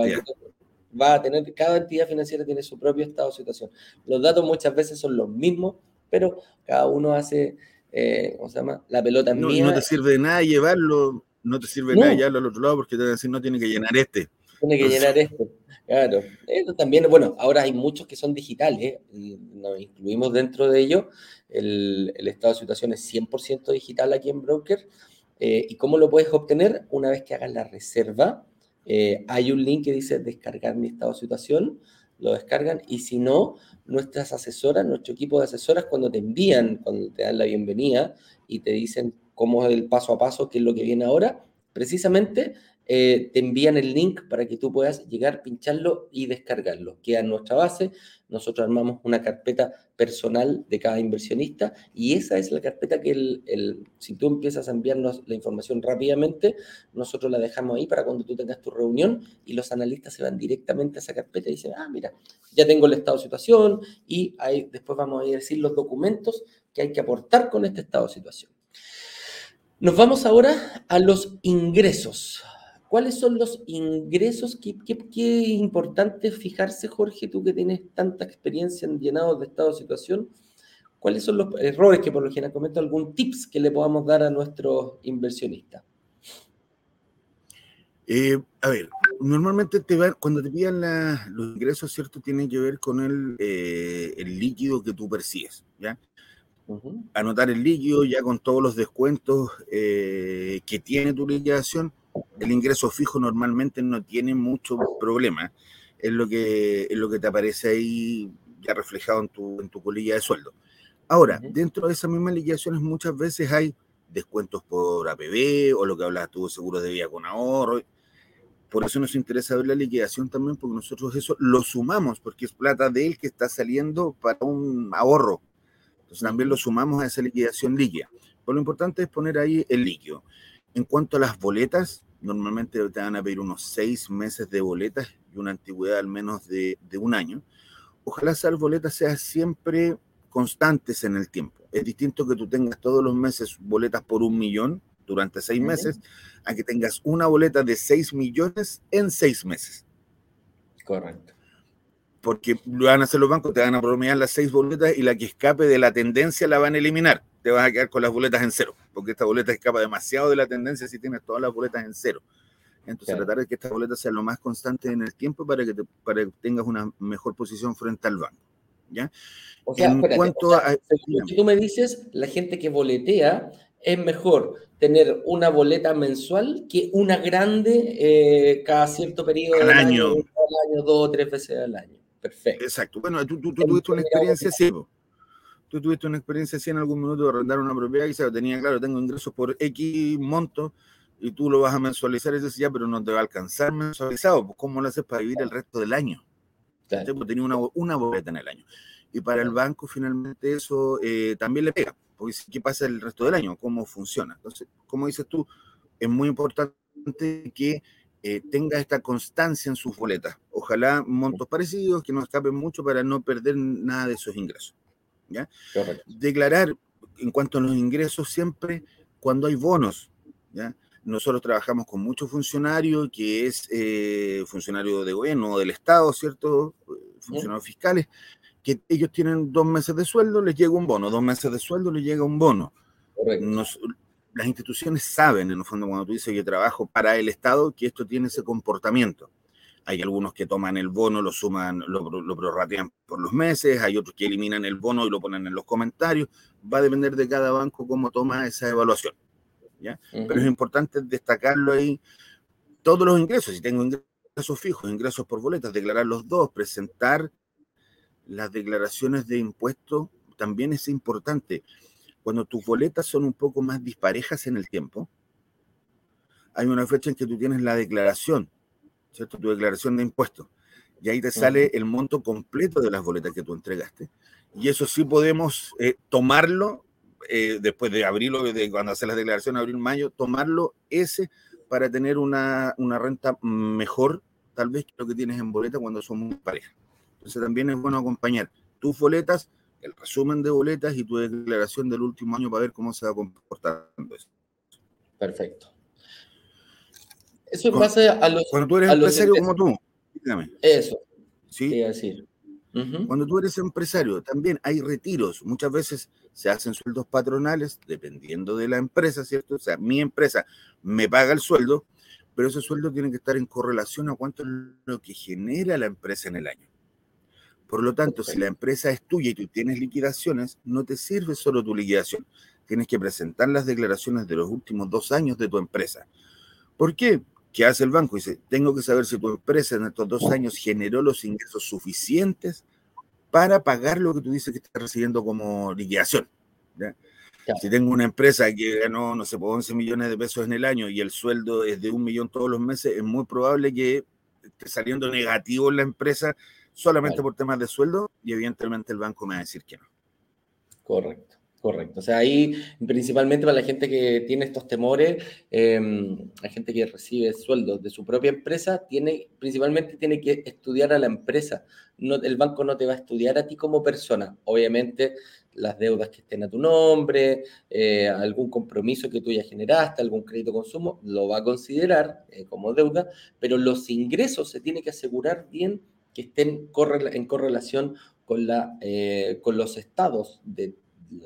va a tener, cada entidad financiera tiene su propio estado de situación. Los datos muchas veces son los mismos, pero cada uno hace, eh, ¿cómo se llama? La pelota no, mía. No te sirve de nada llevarlo, no te sirve de nada llevarlo al otro lado porque te van a decir, no tiene que llenar este. Tiene que llenar este. Claro. Esto también, bueno, ahora hay muchos que son digitales, y nos incluimos dentro de ello. El, el estado de situación es 100% digital aquí en Broker eh, ¿Y cómo lo puedes obtener? Una vez que hagas la reserva, eh, hay un link que dice descargar mi estado de situación, lo descargan y si no, nuestras asesoras, nuestro equipo de asesoras, cuando te envían, cuando te dan la bienvenida y te dicen cómo es el paso a paso, qué es lo que viene ahora, precisamente eh, te envían el link para que tú puedas llegar, pincharlo y descargarlo. Queda en nuestra base, nosotros armamos una carpeta personal de cada inversionista y esa es la carpeta que el, si tú empiezas a enviarnos la información rápidamente, nosotros la dejamos ahí para cuando tú tengas tu reunión y los analistas se van directamente a esa carpeta y dicen, ah, mira, ya tengo el estado de situación y ahí después vamos a decir los documentos que hay que aportar con este estado de situación. Nos vamos ahora a los ingresos. ¿Cuáles son los ingresos? ¿Qué, qué, importante fijarse, Jorge, tú que tienes tanta experiencia en llenados de estado de situación? ¿Cuáles son los errores que por lo general comento? ¿Algún tips que le podamos dar a nuestros inversionistas? Eh, a ver, normalmente te cuando te piden los ingresos, ¿cierto? Tienen que ver con el, eh, el líquido que tú persigues, ¿ya? Anotar el líquido ya con todos los descuentos eh, que tiene tu liquidación el ingreso fijo normalmente no tiene mucho problema. Es lo que, es lo que te aparece ahí ya reflejado en tu, en tu colilla de sueldo. Ahora, dentro de esas mismas liquidaciones muchas veces hay descuentos por APB o lo que hablas tú, seguro de vida con ahorro. Por eso nos interesa ver la liquidación también, porque nosotros eso lo sumamos, porque es plata de él que está saliendo para un ahorro. Entonces también lo sumamos a esa liquidación líquida. Pero lo importante es poner ahí el líquido. En cuanto a las boletas, normalmente te van a pedir unos seis meses de boletas y una antigüedad al menos de, un año. Ojalá esas boletas sean siempre constantes en el tiempo. Es distinto que tú tengas todos los meses boletas por un millón durante seis meses a que tengas una boleta de seis millones en seis meses. Correcto. Porque lo van a hacer los bancos, te van a promediar las seis boletas y la que escape de la tendencia la van a eliminar te vas a quedar con las boletas en cero, porque esta boleta escapa demasiado de la tendencia si tienes todas las boletas en cero. Entonces, tratar de que esta boleta sea lo más constante en el tiempo para que, para que tengas una mejor posición frente al banco. ¿ya? O sea, en cuanto a. Si tú me dices, la gente que boletea es mejor tener una boleta mensual que una grande eh, cada cierto periodo al año. año. año, dos o tres veces al año. Perfecto. Exacto. Bueno, tú, tú, tú tuviste una experiencia así tú tuviste una experiencia así en algún minuto de arrendar una propiedad y se tenía claro, tengo ingresos por X monto y tú lo vas a mensualizar y dices, ya, pero no te va a alcanzar mensualizado, pues ¿cómo lo haces para vivir el resto del año? Claro. Pues tenía una, una boleta en el año. Y para el banco finalmente eso eh, también le pega, porque ¿qué pasa el resto del año? ¿Cómo funciona? Entonces, como dices tú, es muy importante que eh, tenga esta constancia en sus boletas. Ojalá montos parecidos, que no escapen mucho para no perder nada de esos ingresos. Declarar en cuanto a los ingresos siempre cuando hay bonos, ¿ya? Nosotros trabajamos con muchos funcionarios, que es eh, funcionario de gobierno o del Estado, ¿cierto? Funcionarios fiscales, que ellos tienen dos meses de sueldo, les llega un bono, dos meses de sueldo, les llega un bono. las instituciones saben, en el fondo, cuando tú dices que trabajo para el Estado, que esto tiene ese comportamiento. Hay algunos que toman el bono, lo suman, lo, lo prorratean por los meses, hay otros que eliminan el bono y lo ponen en los comentarios. Va a depender de cada banco cómo toma esa evaluación. ¿ya? Pero es importante destacarlo ahí. Todos los ingresos, si tengo ingresos fijos, ingresos por boletas, declarar los dos, presentar las declaraciones de impuestos, también es importante. Cuando tus boletas son un poco más disparejas en el tiempo, hay una fecha en que tú tienes la declaración ¿cierto? Tu declaración de impuestos. y ahí te sale el monto completo de las boletas que tú entregaste. Y eso sí podemos eh, tomarlo eh, después de abril, de cuando hace la declaración, abril-mayo, tomarlo ese para tener una, una, renta mejor, tal vez, que lo que tienes en boleta cuando somos pareja. Entonces también es bueno acompañar tus boletas, el resumen de boletas y tu declaración del último año para ver cómo se va comportando eso. Perfecto. Eso es base a los. Cuando tú eres empresario como tú, dígame. Eso. Sí. decir. Cuando tú eres empresario, también hay retiros. Muchas veces se hacen sueldos patronales dependiendo de la empresa, ¿cierto? O sea, mi empresa me paga el sueldo, pero ese sueldo tiene que estar en correlación a cuánto es lo que genera la empresa en el año. Por lo tanto, si la empresa es tuya y tú tienes liquidaciones, no te sirve solo tu liquidación. Tienes que presentar las declaraciones de los últimos dos años de tu empresa. ¿Por qué? ¿Qué hace el banco? Dice, tengo que saber si tu empresa en estos dos años generó los ingresos suficientes para pagar lo que tú dices que estás recibiendo como liquidación. Si tengo una empresa que ganó, no sé, 11 millones de pesos en el año y el sueldo es de un millón todos los meses, es muy probable que esté saliendo negativo en la empresa solamente por temas de sueldo y evidentemente el banco me va a decir que no. Correcto. Correcto. O sea, ahí principalmente para la gente que tiene estos temores, eh, la gente que recibe sueldos de su propia empresa, tiene, principalmente tiene que estudiar a la empresa. El banco no te va a estudiar a ti como persona. Obviamente, las deudas que estén a tu nombre, eh, algún compromiso que tú ya generaste, algún crédito consumo, lo va a considerar eh, como deuda, pero los ingresos se tiene que asegurar bien que estén en correlación con, la, eh, con los estados de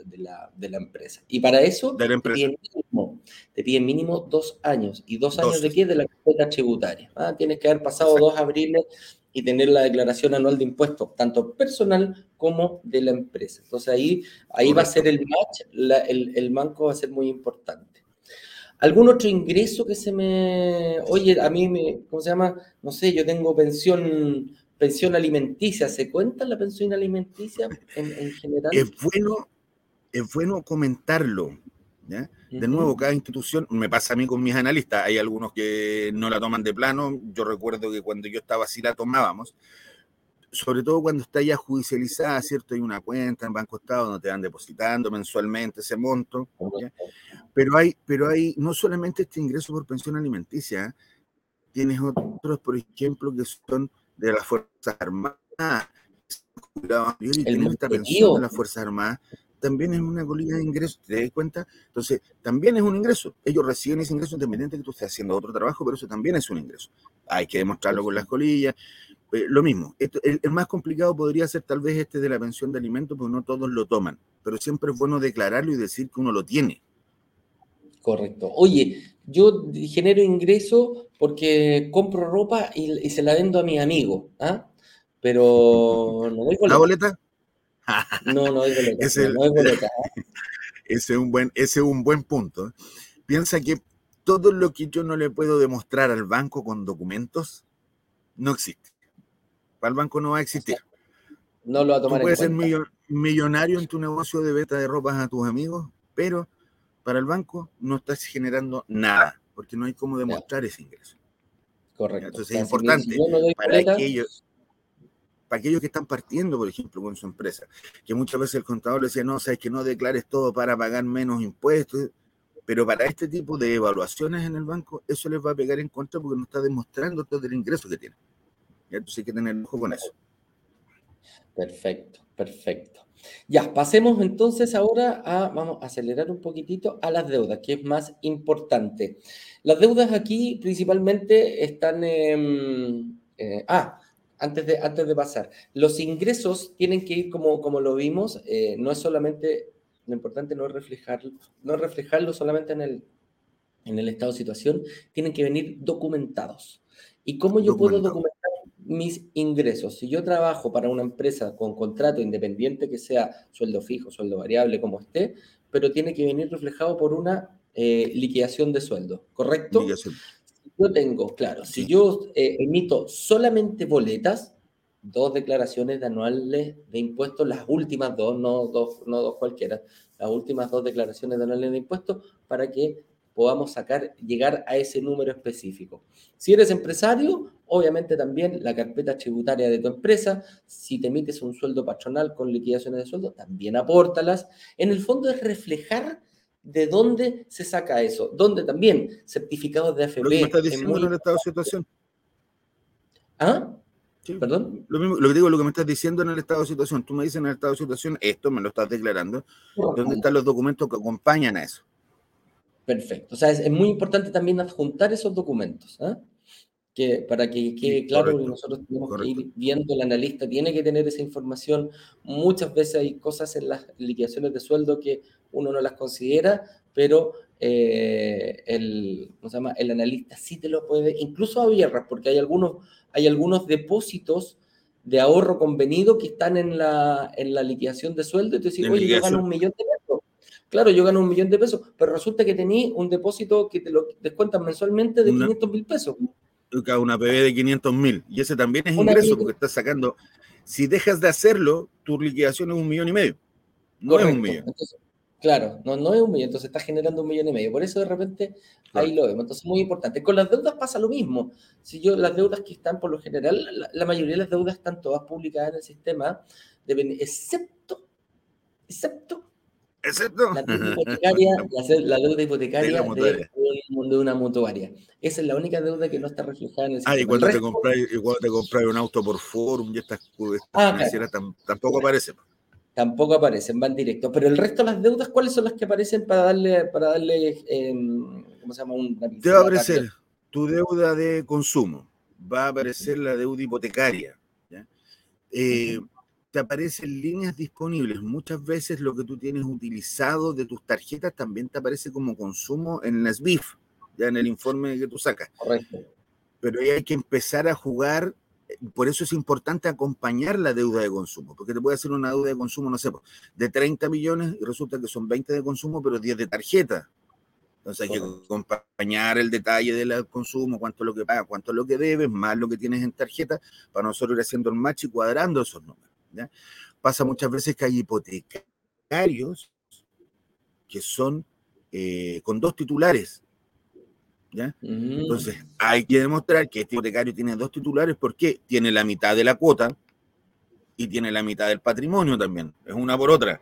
de la, de la empresa. Y para eso Te, piden mínimo, te, piden mínimo, dos años. ¿Y dos años de qué? De la carpeta tributaria. ¿ah? Tienes que haber pasado dos abriles y tener la declaración anual de impuestos, tanto personal como de la empresa. Entonces ahí, ahí va a ser el match, el, el banco va a ser muy importante. ¿Algún otro ingreso que se me... Oye, a mí me... ¿Cómo se llama? No sé, yo tengo pensión pensión alimenticia. ¿Se cuenta la pensión alimenticia en, en general? Es bueno, es bueno comentarlo. De nuevo, cada institución, me pasa a mí con mis analistas, hay algunos que no la toman de plano, yo recuerdo que cuando yo estaba así la tomábamos, sobre todo cuando está ya judicializada, ¿cierto? Hay una cuenta en Banco Estado donde te van depositando mensualmente ese monto, pero hay, pero hay no solamente este ingreso por pensión alimenticia, ¿eh? tienes otros, por ejemplo, que son de las Fuerzas Armadas, el esta pensión de las Fuerzas Armadas, también es una colina de ingresos, ¿te das cuenta? Entonces, también es un ingreso. Ellos reciben ese ingreso independiente que tú estés haciendo otro trabajo, pero eso también es un ingreso. Hay que demostrarlo con las colillas. Eh, lo mismo, el, más complicado podría ser tal vez este de la pensión de alimentos, porque no todos lo toman, pero siempre es bueno declararlo y decir que uno lo tiene. Correcto. Oye, yo genero ingreso porque compro ropa y, se la vendo a mis amigos, ¿ah? Pero no voy con la boleta. No, no es no es ese, es un buen, ese es un buen punto. Piensa que todo lo que yo no le puedo demostrar al banco con documentos no existe. Para el banco no va a existir. No lo va a tomar Tú puedes ser millonario en tu negocio de venta de ropas a tus amigos, pero para el banco no estás generando nada, porque no hay cómo demostrar ese ingreso. Correcto. Entonces es importante para aquellos para aquellos que están partiendo, por ejemplo, con su empresa, que muchas veces el contador le decía, no, sabes que no declares todo para pagar menos impuestos, pero para este tipo de evaluaciones en el banco, eso les va a pegar en contra porque no está demostrando todo el ingreso que tiene. Entonces hay que tener ojo con eso. Perfecto, perfecto. Ya, pasemos entonces ahora a, vamos a acelerar un poquitito a las deudas, que es más importante. Las deudas aquí principalmente están en... Eh, ah, antes de, antes de pasar, los ingresos tienen que ir como, como lo vimos, eh, no es solamente, lo importante no es reflejarlo, no reflejarlo solamente en el, en el estado de situación, tienen que venir documentados. ¿Y cómo yo puedo documentar mis ingresos? Si yo trabajo para una empresa con contrato independiente que sea sueldo fijo, sueldo variable, como esté, pero tiene que venir reflejado por una eh, liquidación de sueldo, ¿correcto? Yo tengo, claro, si yo eh, emito solamente boletas, dos declaraciones de anuales de impuestos, las últimas dos, no dos, no dos cualquiera, las últimas dos declaraciones de anuales de impuestos, para que podamos sacar, llegar a ese número específico. Si eres empresario, obviamente también la carpeta tributaria de tu empresa, si te emites un sueldo patronal con liquidaciones de sueldo, también apórtalas. En el fondo es reflejar de dónde se saca eso, dónde también certificados de AFP. Lo que me estás diciendo en el estado de situación. ¿Ah? ¿Perdón? Lo, mismo, lo que digo, lo que me estás diciendo en el estado de situación. Tú me dices en el estado de situación, esto me lo estás declarando. ¿Dónde están los documentos que acompañan a eso? Perfecto. O sea, es, muy importante también adjuntar esos documentos, ¿ah? que, para que quede claro que nosotros tenemos que ir viendo, el analista tiene que tener esa información. Muchas veces hay cosas en las liquidaciones de sueldo que uno no las considera, pero eh, el, ¿cómo se llama? el analista sí te lo puede, incluso abiertas, porque hay algunos, hay algunos depósitos de ahorro convenido que están en la, en la liquidación de sueldo y tú dices, oye, yo gano un millón de pesos Claro, yo gano un millón de pesos, pero resulta que tenía un depósito que te lo descuentan mensualmente de 500 mil pesos. Una PB de 500 mil. Y ese también es ingreso porque estás sacando. Si dejas de hacerlo, tu liquidación es un millón y medio. No es un millón. Claro, no, no es un millón, entonces estás generando un millón y medio. Por eso de repente ahí lo vemos. Entonces, muy importante. Con las deudas pasa lo mismo. Si yo, las deudas que están por lo general, la, mayoría de las deudas están todas publicadas en el sistema, excepto, excepto Excepto la deuda hipotecaria, la, deuda hipotecaria de, una mutuaria. Esa es la única deuda que no está reflejada en el sistema. Ah, y cuando, te compras, te compras un auto por forum y estas, ah, tampoco aparecen. Tampoco aparecen, van directos. Pero el resto de las deudas, ¿cuáles son las que aparecen para darle, para darle em, ¿cómo se llama? Un, te va a aparecer tu deuda de consumo, va a aparecer la deuda hipotecaria. ¿ya? Eh, te aparecen líneas disponibles. Muchas veces lo que tú tienes utilizado de tus tarjetas también te aparece como consumo en las BIF, ya en el informe que tú sacas. Correcto. Pero ahí hay que empezar a jugar, por eso es importante acompañar la deuda de consumo, porque te puede hacer una deuda de consumo, no sé, pues, de 30 millones y resulta que son 20 de consumo, pero 10 de tarjeta. Entonces hay que acompañar el detalle del consumo, cuánto es lo que pagas, cuánto es lo que debes, más lo que tienes en tarjeta, para nosotros ir haciendo el match y cuadrando esos números. Pasa muchas veces que hay hipotecarios que son eh, con dos titulares. ¿Ya? Entonces, hay que demostrar que este hipotecario tiene dos titulares porque tiene la mitad de la cuota y tiene la mitad del patrimonio también. Es una por otra.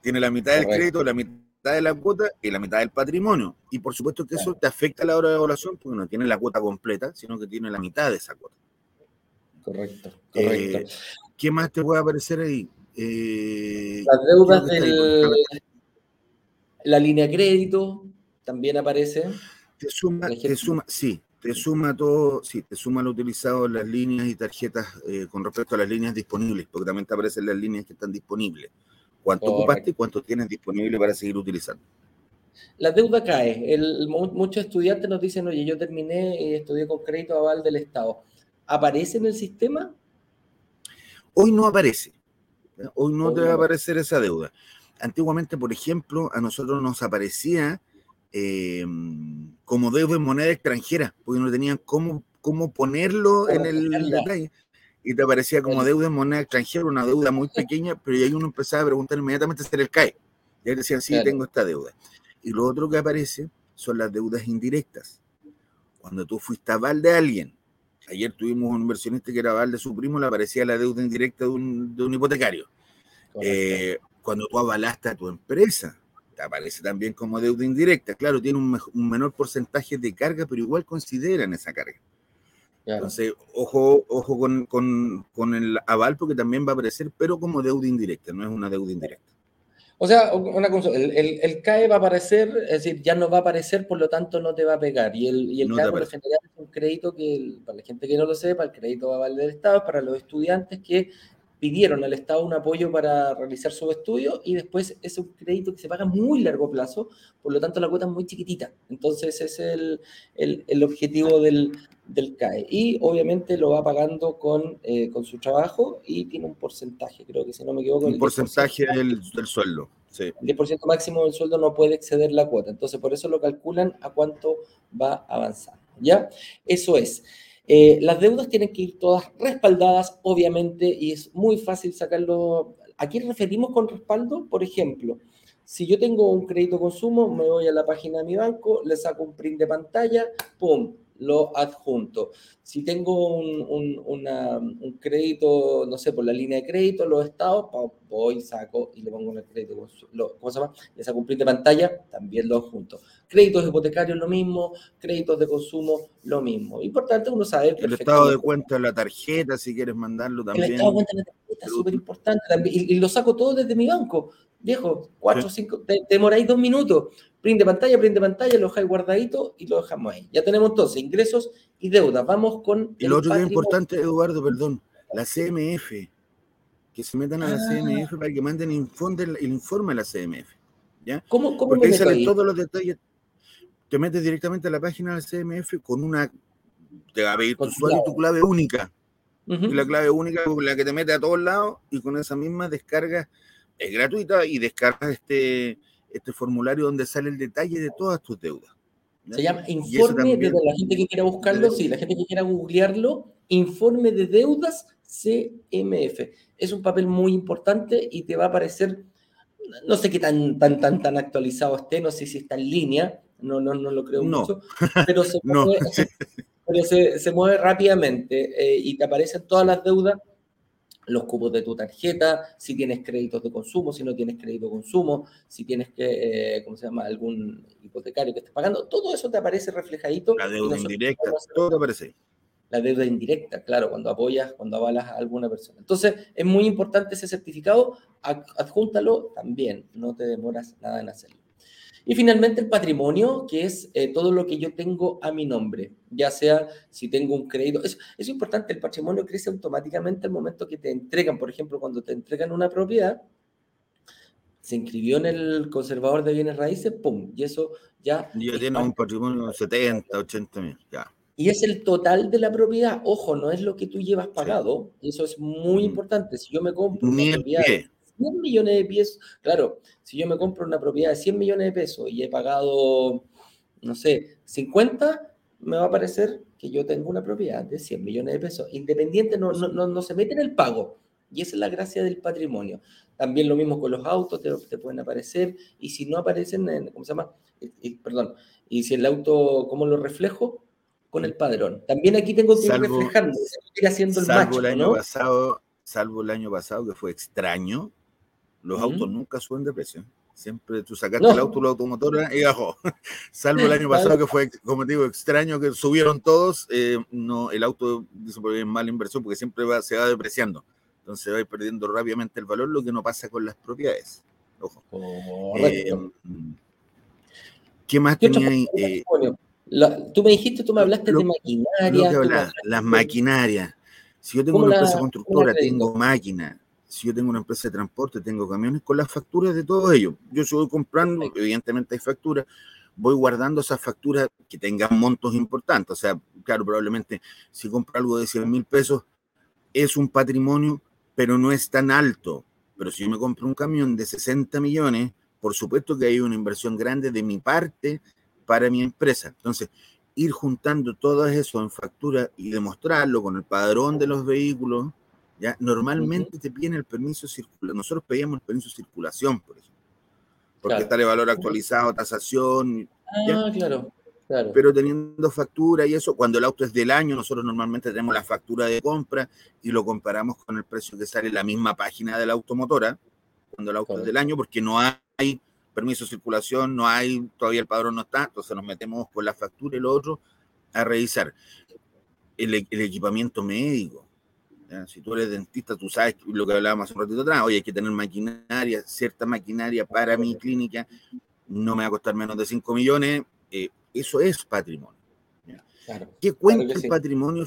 Tiene la mitad del crédito, la mitad de la cuota y la mitad del patrimonio. Y por supuesto que eso te afecta a la hora de evaluación porque no tiene la cuota completa, sino que tiene la mitad de esa cuota. Correcto, correcto. Eh, ¿Qué más te puede aparecer ahí? Eh, Las deudas de la línea crédito también aparece. Te suma, te suma, sí, te suma todo, sí, te suma lo utilizado en las líneas y tarjetas eh, con respecto a las líneas disponibles, porque también te aparecen las líneas que están disponibles. ¿Cuánto ocupaste y cuánto tienes disponible para seguir utilizando? La deuda cae. muchos estudiantes nos dicen, oye, yo terminé y estudié con crédito aval del Estado. ¿Aparece en el sistema? Hoy no aparece. Hoy no te va a aparecer esa deuda. Antiguamente, por ejemplo, a nosotros nos aparecía em, como deuda en moneda extranjera, porque no tenían cómo, cómo ponerlo en el detalle. Y te aparecía como deuda en moneda extranjera, una deuda muy pequeña, pero ahí uno empezaba a preguntar inmediatamente si era el CAE. Y ahí decían, sí, tengo esta deuda. Y lo otro que aparece son las deudas indirectas. Cuando tú fuiste a aval de alguien Ayer tuvimos un inversionista que era aval de su primo, le aparecía la deuda indirecta de un, hipotecario. Eh, cuando tú avalaste a tu empresa, aparece también como deuda indirecta. Claro, tiene un, menor porcentaje de carga, pero igual consideran esa carga. Entonces, ojo, ojo con, con, el aval, porque también va a aparecer, pero como deuda indirecta, no es una deuda indirecta. O sea, una cosa, el, el, CAE va a aparecer, es decir, ya no va a aparecer, por lo tanto no te va a pegar. Y el, y el CAE por lo general es un crédito que, para la gente que no lo sepa, el crédito va a valer del Estado, para los estudiantes que pidieron al Estado un apoyo para realizar su estudio y después es un crédito que se paga a muy largo plazo, por lo tanto la cuota es muy chiquitita. Entonces ese es el, el, objetivo del, del, CAE. Y obviamente lo va pagando con, eh, con su trabajo y tiene un porcentaje, creo que si no me equivoco. Un porcentaje del, del, sueldo. Sí. El 10% máximo del sueldo no puede exceder la cuota. Entonces por eso lo calculan a cuánto va avanzando. ¿Ya? Eso es. Eh, las deudas tienen que ir todas respaldadas, obviamente, y es muy fácil sacarlo. ¿A qué referimos con respaldo? Por ejemplo, Si yo tengo un crédito consumo, me voy a la página de mi banco, le saco un print de pantalla, ¡pum! Lo adjunto. Si tengo un, crédito, no sé, por la línea de crédito, los estados, voy, saco y le pongo el crédito, ¿cómo se llama? Le saco un print de pantalla, también lo adjunto. Créditos hipotecarios, lo mismo, créditos de consumo, lo mismo. Importante uno sabe. El estado de cuenta de la tarjeta, si quieres mandarlo también. El estado de cuenta de la tarjeta, súper importante. Y, y, lo saco todo desde mi banco. Viejo, cuatro cinco, te, demoráis dos minutos. Print de pantalla, print de pantalla, lo dejáis guardadito y lo dejamos ahí. Ya tenemos entonces ingresos y deudas. Vamos con. Y lo otro que es importante, Eduardo, perdón, la CMF. Que se metan a la ah. CMF para que manden informe, el informe a la CMF. ¿ya? ¿Cómo, cómo Porque ahí salen todos los detalles. Te metes directamente a la página de la CMF con una. Te va a pedir tu usuario y tu clave única. Y la clave única la que te mete a todos lados y con esa misma descarga es gratuita y descargas este, este formulario donde sale el detalle de todas tus deudas. Se llama informe de la gente que quiera buscarlo, sí, la gente que quiera googlearlo, informe de deudas CMF. Es un papel muy importante y te va a aparecer, no sé qué tan, tan, tan, tan actualizado esté, no sé si está en línea, no, no, no lo creo mucho, pero se mueve, pero se, se mueve rápidamente eh, y te aparecen todas las deudas los cupos de tu tarjeta, si tienes créditos de consumo, si no tienes crédito de consumo, si tienes que, eh, ¿cómo se llama?, algún hipotecario que estés pagando, todo eso te aparece reflejadito. La deuda indirecta, todo te aparece. La deuda indirecta, claro, cuando apoyas, cuando avalas a alguna persona. Entonces, es muy importante ese certificado, adjúntalo también, no te demoras nada en hacerlo. Y finalmente el patrimonio, que es eh, todo lo que yo tengo a mi nombre, ya sea si tengo un crédito. Es, es importante, el patrimonio crece automáticamente al momento que te entregan, por ejemplo, cuando te entregan una propiedad, se inscribió en el conservador de bienes raíces, ¡pum! Y eso ya... Ya tiene un patrimonio de 70, 80 mil, ya. Y es el total de la propiedad. Ojo, no es lo que tú llevas pagado. Eso es muy mm. importante. Si yo me compro una propiedad... 100 millones de pesos. Claro, si yo me compro una propiedad de 100 millones de pesos y he pagado, no sé, 50, me va a parecer que yo tengo una propiedad de 100 millones de pesos. Independiente no, no, no, se mete en el pago. Y esa es la gracia del patrimonio. También lo mismo con los autos, te, te pueden aparecer. Y si no aparecen, en, ¿cómo se llama? perdón. Y si el auto, ¿cómo lo reflejo? Con el padrón. También aquí tengo que ir reflejando, haciendo el salvo el año pasado, salvo el año pasado que fue extraño, los autos nunca suben de precio. Siempre tú sacaste el auto, la automotora y bajó. Salvo el año pasado que fue, como te digo, extraño que subieron todos. Eh, no, el auto dice es mala inversión porque siempre va, se va depreciando. Entonces va perdiendo rápidamente el valor, lo que no pasa con las propiedades. Ojo. Eh, ¿Qué más tenía ahí? Eh, tú me dijiste, tú me hablaste de maquinaria. las maquinarias. Si yo tengo una empresa constructora, tengo máquina, si yo tengo una empresa de transporte, tengo camiones, con las facturas de todo ello. Yo si voy comprando, evidentemente hay facturas, voy guardando esas facturas que tengan montos importantes. O sea, claro, probablemente si compro algo de 100 mil pesos, es un patrimonio, pero no es tan alto. Pero si yo me compro un camión de 60 millones, por supuesto que hay una inversión grande de mi parte para mi empresa. Entonces, ir juntando todo eso en factura y demostrarlo con el padrón de los vehículos, ¿ya? Normalmente te piden el permiso circulación. Nosotros pedíamos el permiso de circulación, por ejemplo. Porque está el valor actualizado, tasación. Ah, claro, claro. Pero teniendo factura y eso, cuando el auto es del año, nosotros normalmente tenemos la factura de compra y lo comparamos con el precio que sale en la misma página de la automotora, cuando el auto es del año, porque no hay permiso de circulación, no hay, todavía el padrón no está, entonces nos metemos con la factura y lo otro a revisar. el equipamiento médico si tú eres dentista, tú sabes lo que hablábamos hace un ratito atrás, oye, hay que tener maquinaria, cierta maquinaria para mi clínica, no me va a costar menos de 5 millones, eh, eso es patrimonio. ¿Qué, cuenta el patrimonio,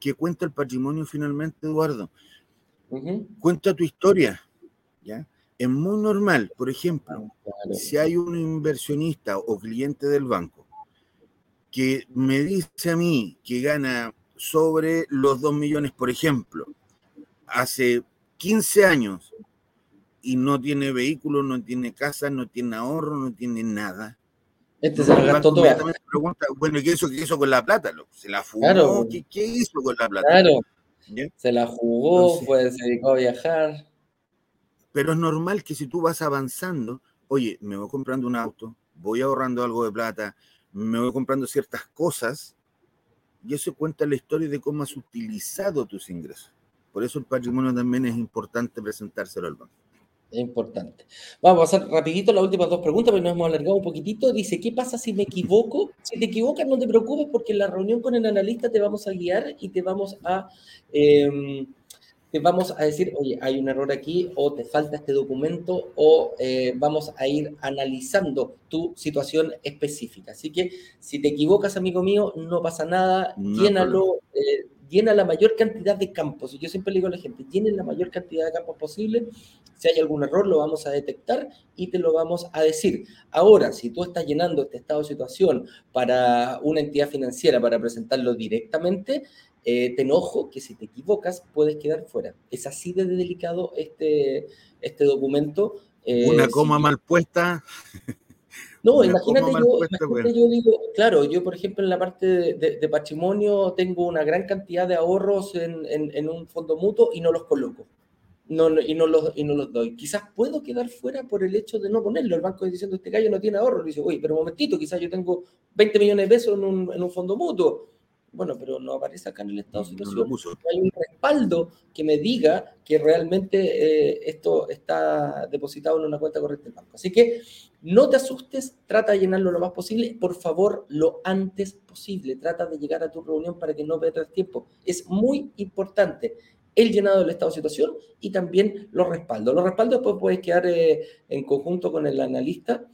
¿Qué, cuenta el patrimonio finalmente, Eduardo? Cuenta tu historia. ¿ya? Es muy normal, por ejemplo, ah, si hay un inversionista o cliente del banco que me dice a mí que gana sobre los 2 millones, por ejemplo, hace 15 años y no tiene vehículo, no tiene casa, no tiene ahorro, no tiene nada. Este se la gastó todo. Pregunta, bueno, ¿qué hizo, ¿qué hizo con la plata? ¿Se la fugó? ¿Qué, hizo con la plata? Claro. Se la jugó, pues se dedicó a viajar. Pero es normal que si tú vas avanzando, oye, me voy comprando un auto, voy ahorrando algo de plata, me voy comprando ciertas cosas, y eso cuenta la historia de cómo has utilizado tus ingresos. Por eso el patrimonio también es importante presentárselo al banco. Es importante. Vamos a hacer rapidito las últimas dos preguntas, porque nos hemos alargado un poquitito. Dice, ¿qué pasa si me equivoco? Si te equivocas, no te preocupes, porque en la reunión con el analista te vamos a guiar y te vamos a, em, te vamos a decir, oye, hay un error aquí, o te falta este documento, o eh, vamos a ir analizando tu situación específica. Así que si te equivocas, amigo mío, no pasa nada, llénalo, eh, llena la mayor cantidad de campos. Yo siempre le digo a la gente, llenen la mayor cantidad de campos posible. Si hay algún error, lo vamos a detectar y te lo vamos a decir. Ahora, si tú estás llenando este estado de situación para una entidad financiera para presentarlo directamente, eh, te enojo que si te equivocas puedes quedar fuera. Es así de delicado este, este documento. Eh, una coma mal puesta. No, imagínate yo, digo, claro, yo por ejemplo en la parte de, patrimonio tengo una gran cantidad de ahorros en, un fondo mutuo y no los coloco. No, y, no los, y no los doy. Quizás puedo quedar fuera por el hecho de no ponerlo. El banco diciendo, este gallo no tiene ahorro. Le dice, oye, pero un momentito, quizás yo tengo 20 millones de pesos en un, en un fondo mutuo bueno, pero no aparece acá en el estado de situación. No hay un respaldo que me diga que realmente eh, esto está depositado en una cuenta corriente del banco. Así que no te asustes, trata de llenarlo lo más posible. Por favor, lo antes posible. Trata de llegar a tu reunión para que no pierdas tiempo. Es muy importante el llenado del estado de situación y también los respaldos. Los respaldos después puedes quedar eh, en conjunto con el analista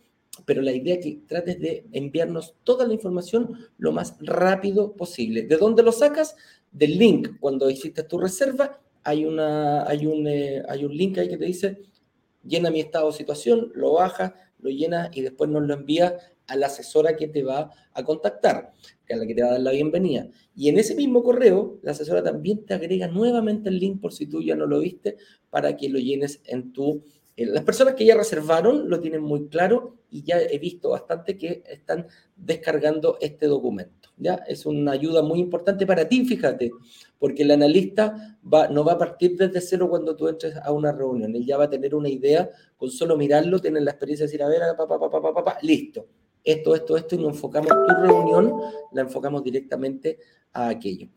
pero la idea es que trates de enviarnos toda la información lo más rápido posible. ¿De dónde lo sacas? Del link. Cuando hiciste tu reserva, hay, una, hay, un, eh, hay un link ahí que te dice, llena mi estado de situación, lo baja, lo llena y después nos lo envía a la asesora que te va a contactar, a la que te va a dar la bienvenida. Y en ese mismo correo, la asesora también te agrega nuevamente el link por si tú ya no lo viste, para que lo llenes en tu las personas que ya reservaron lo tienen muy claro y ya he visto bastante que están descargando este documento. ¿ya? Es una ayuda muy importante para ti, fíjate, porque el analista no va a partir desde cero cuando tú entres a una reunión. Él ya va a tener una idea, con solo mirarlo, tener la experiencia de decir, a ver, pa, pa, pa, listo. Esto, esto, esto, y nos enfocamos tu reunión, la enfocamos directamente a aquello.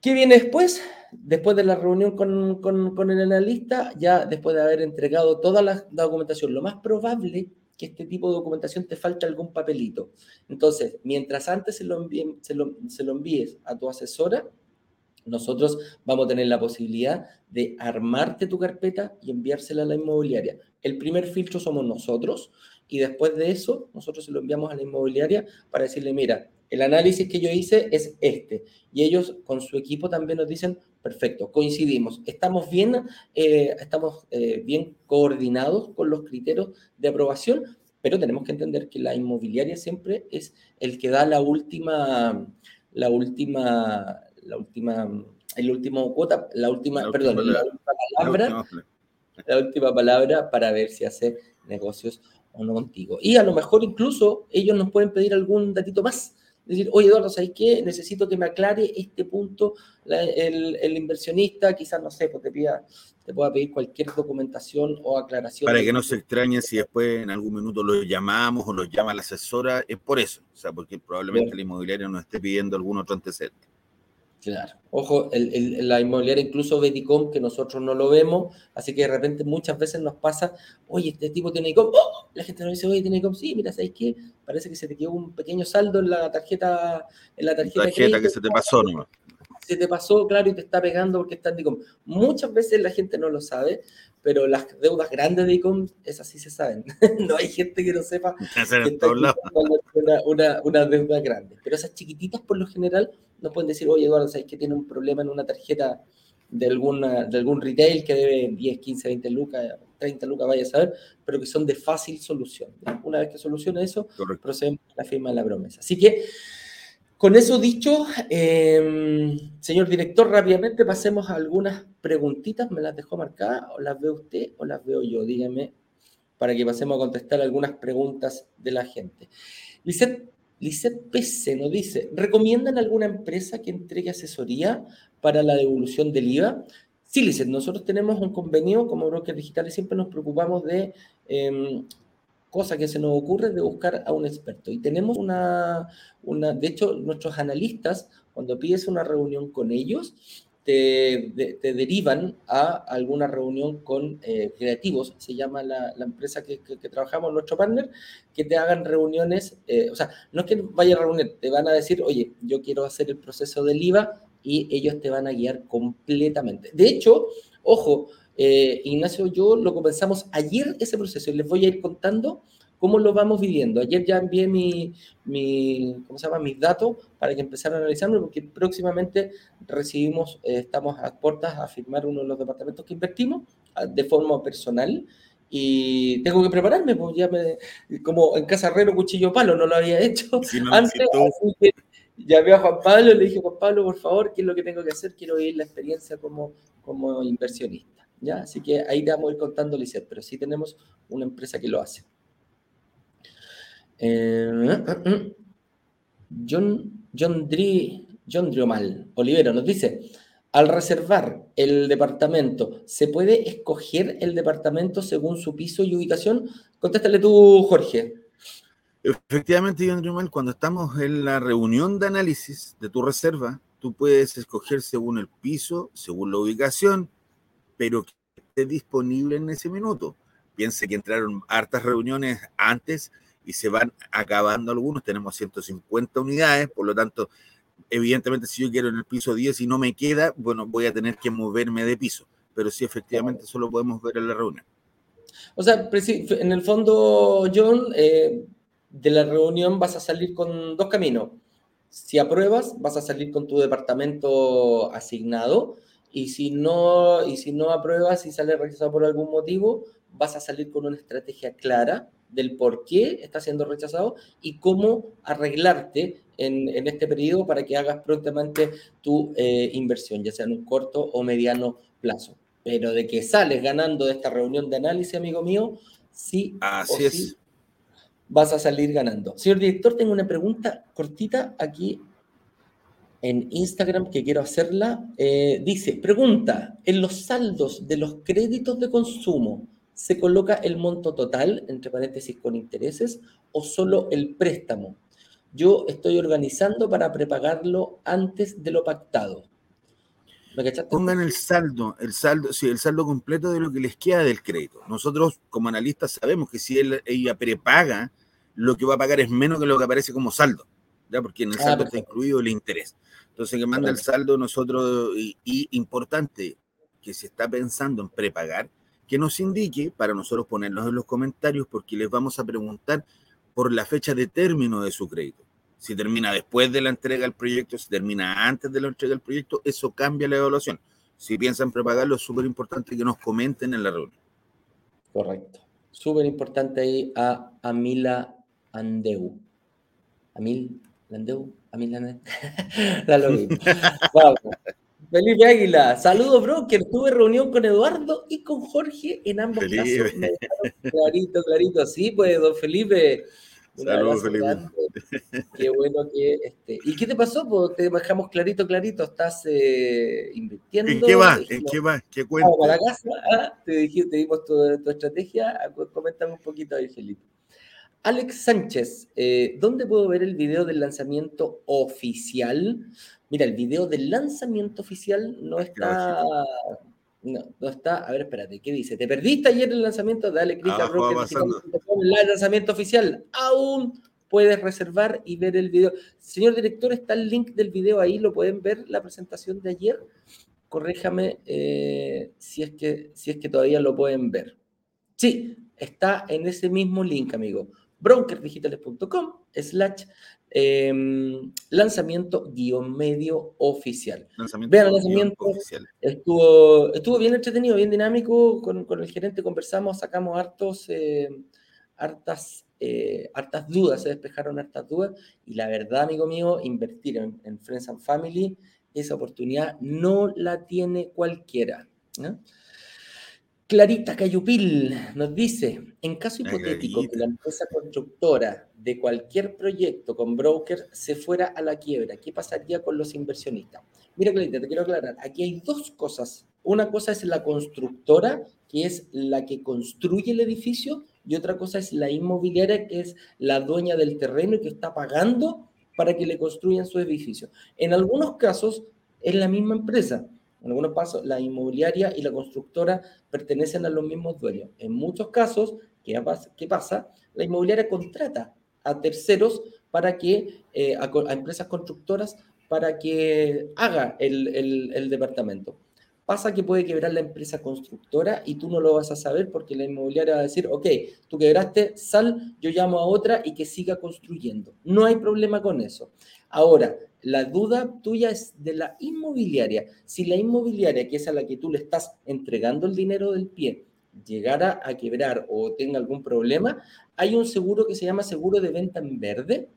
¿Qué viene después? Después de la reunión con, el analista, ya después de haber entregado toda la, documentación, lo más probable que este tipo de documentación te falte algún papelito. Entonces, mientras antes se lo, se lo, envíes a tu asesora, nosotros vamos a tener la posibilidad de armarte tu carpeta y enviársela a la inmobiliaria. El primer filtro somos nosotros y después de eso nosotros se lo enviamos a la inmobiliaria para decirle, mira, el análisis que yo hice es este. Y ellos con su equipo también nos dicen, perfecto, coincidimos, estamos bien, eh, estamos, eh, bien coordinados con los criterios de aprobación, pero tenemos que entender que la inmobiliaria siempre es el que da la última, la última, la última, el último cuota, la última, perdón, la última palabra, la última palabra para ver si hace negocios o no contigo. Y a lo mejor incluso ellos nos pueden pedir algún datito más decir, oye Eduardo, ¿sabes qué? Necesito que me aclare este punto el, inversionista, quizás, no sé, pues te, pida, te pueda pedir cualquier documentación o aclaración. Para que no se extrañe si después en algún minuto lo llamamos o lo llama la asesora, es por eso, o sea, porque probablemente el inmobiliario nos esté pidiendo algún otro antecedente. Claro. Ojo, la inmobiliaria, incluso Beticom, que nosotros no lo vemos, así que de repente muchas veces nos pasa, oye, este tipo tiene ICOM, ¡Oh! la gente nos dice, oye, tiene ICOM, sí, mira, ¿sabes qué? Parece que se te quedó un pequeño saldo en la tarjeta, en la tarjeta, tarjeta que se te pasó, ¿no? Se te pasó, claro, y te está pegando porque está en ICOM. Muchas veces la gente no lo sabe, pero las deudas grandes de ICOM, esas sí se saben. no hay gente que no sepa que una, una, una deuda grande. Pero esas chiquititas, por lo general, nos pueden decir, oye, Eduardo, ¿sabes que tiene un problema en una tarjeta de, alguna, de algún retail que debe 10, 15, 20 lucas, 30 lucas, vaya a saber, pero que son de fácil solución. Una vez que soluciona eso, procedemos a la firma de la promesa. Así que, con eso dicho, em, señor director, rápidamente pasemos a algunas preguntitas. ¿Me las dejó marcadas? ¿O las ve usted o las veo yo? Dígame, para que pasemos a contestar algunas preguntas de la gente. Lisette PC nos dice, ¿recomiendan alguna empresa que entregue asesoría para la devolución del IVA? Sí, Lisset, nosotros tenemos un convenio como brokers digitales, siempre nos preocupamos de em, cosa que se nos ocurre de buscar a un experto. Y tenemos una, una de hecho, nuestros analistas, cuando pides una reunión con ellos, te, te derivan a alguna reunión con eh, creativos, se llama la, la empresa que, trabajamos, nuestro partner, que te hagan reuniones, eh, o sea, no es que vaya a reunir, te van a decir, oye, yo quiero hacer el proceso del IVA y ellos te van a guiar completamente. De hecho, ojo, eh, Ignacio, yo lo comenzamos ayer ese proceso y les voy a ir contando cómo lo vamos viviendo. Ayer ya envié mi, mi ¿cómo se llama? mis datos para que empezaran a analizarlo porque próximamente recibimos, eh, estamos a puertas a firmar uno de los departamentos que invertimos de forma personal y tengo que prepararme, pues ya me, como en Casa Herrero, cuchillo palo, no lo había hecho antes, así que llamé a Juan Pablo y le dije, Juan Pablo, por favor, ¿qué es lo que tengo que hacer? Quiero ir la experiencia como, como inversionista. ¿Ya? Así que ahí te vamos a ir contando, Lizeth, pero sí tenemos una empresa que lo hace. Eh, John, John, Dri, John Driomal, Olivero, nos dice, al reservar el departamento, ¿se puede escoger el departamento según su piso y ubicación? Contéstale tú, Jorge. Efectivamente, John Driomal, cuando estamos en la reunión de análisis de tu reserva, tú puedes escoger según el piso, según la ubicación, pero que esté disponible en ese minuto. Piense que entraron hartas reuniones antes y se van acabando algunos. Tenemos 150 unidades, por lo tanto, evidentemente, si yo quiero en el piso 10 y no me queda, bueno, voy a tener que moverme de piso. Pero sí, efectivamente, eso lo podemos ver en la reunión. O sea, en el fondo, John, eh, de la reunión vas a salir con dos caminos. Si apruebas, vas a salir con tu departamento asignado y si no, y si no apruebas y sale rechazado por algún motivo, vas a salir con una estrategia clara del por qué está siendo rechazado y cómo arreglarte en, en este periodo para que hagas prontamente tu eh, inversión, ya sea en un corto o mediano plazo. Pero de que sales ganando de esta reunión de análisis, amigo mío, sí, Así es. vas a salir ganando. Señor director, tengo una pregunta cortita aquí en Instagram que quiero hacerla. Eh, dice, pregunta, en los saldos de los créditos de consumo, ¿se coloca el monto total, entre paréntesis, con intereses, o solo el préstamo? Yo estoy organizando para prepagarlo antes de lo pactado. Pongan el saldo, el saldo, sí, el saldo completo de lo que les queda del crédito. Nosotros, como analistas, sabemos que si él, ella prepaga, lo que va a pagar es menos que lo que aparece como saldo, ¿ya? porque en el ah, saldo está incluido el interés. Entonces, que manda el saldo nosotros, y, importante, que se está pensando en prepagar, que nos indique para nosotros ponernos en los comentarios, porque les vamos a preguntar por la fecha de término de su crédito. Si termina después de la entrega del proyecto, si termina antes de la entrega del proyecto, eso cambia la evaluación. Si piensan prepagarlo, es súper importante que nos comenten en la reunión. Correcto. Súper importante ahí a Amila Andeu. Amil Landeu, a mí la lo Felipe Águila, saludos, broker. Tuve reunión con Eduardo y con Jorge en ambos casos. Clarito, clarito. Sí, pues, don Felipe. Saludos, Felipe. Qué bueno que. Este... ¿Y qué te pasó? Pues te dejamos clarito, clarito. ¿Estás eh, invirtiendo? ¿En qué va? ¿En qué va? ¿Qué cuenta? Para casa, ¿ah? te, dijimos, te dimos tu, tu estrategia. Coméntame un poquito ahí, Felipe. Alex Sánchez, eh, ¿dónde puedo ver el video del lanzamiento oficial? Mira, el video del lanzamiento oficial no está. No, no está. A ver, espérate, ¿qué dice? ¿Te perdiste ayer el lanzamiento? Dale clic a El lanzamiento oficial. Aún puedes reservar y ver el video. Señor director, está el link del video ahí, lo pueden ver, la presentación de ayer. Corréjame eh, si, es que, si es que todavía lo pueden ver. Sí, está en ese mismo link, amigo brokerdigitales.com slash em, lanzamiento guion medio oficial. Vean el lanzamiento. Estuvo, estuvo bien entretenido, bien dinámico. Con, el gerente conversamos, sacamos hartos, em, hartas, eh, hartas dudas, se despejaron hartas dudas. Y la verdad, amigo mío, invertir en, Friends and Family, esa oportunidad no la tiene cualquiera. Clarita Cayupil nos dice, en caso hipotético que la empresa constructora de cualquier proyecto con broker se fuera a la quiebra, ¿qué pasaría con los inversionistas? Mira, Clarita, te quiero aclarar, aquí hay dos cosas. Una cosa es la constructora, que es la que construye el edificio, y otra cosa es la inmobiliaria, que es la dueña del terreno y que está pagando para que le construyan su edificio. En algunos casos es la misma empresa. En algunos casos, la inmobiliaria y la constructora pertenecen a los mismos dueños. En muchos casos, ¿qué pasa? La inmobiliaria contrata a terceros para que, eh, a, empresas constructoras para que haga el departamento pasa que puede quebrar la empresa constructora y tú no lo vas a saber porque la inmobiliaria va a decir, ok, tú quebraste, sal, yo llamo a otra y que siga construyendo. No hay problema con eso. Ahora, la duda tuya es de la inmobiliaria. Si la inmobiliaria, que es a la que tú le estás entregando el dinero del pie, llegara a quebrar o tenga algún problema, hay un seguro que se llama seguro de venta en verde,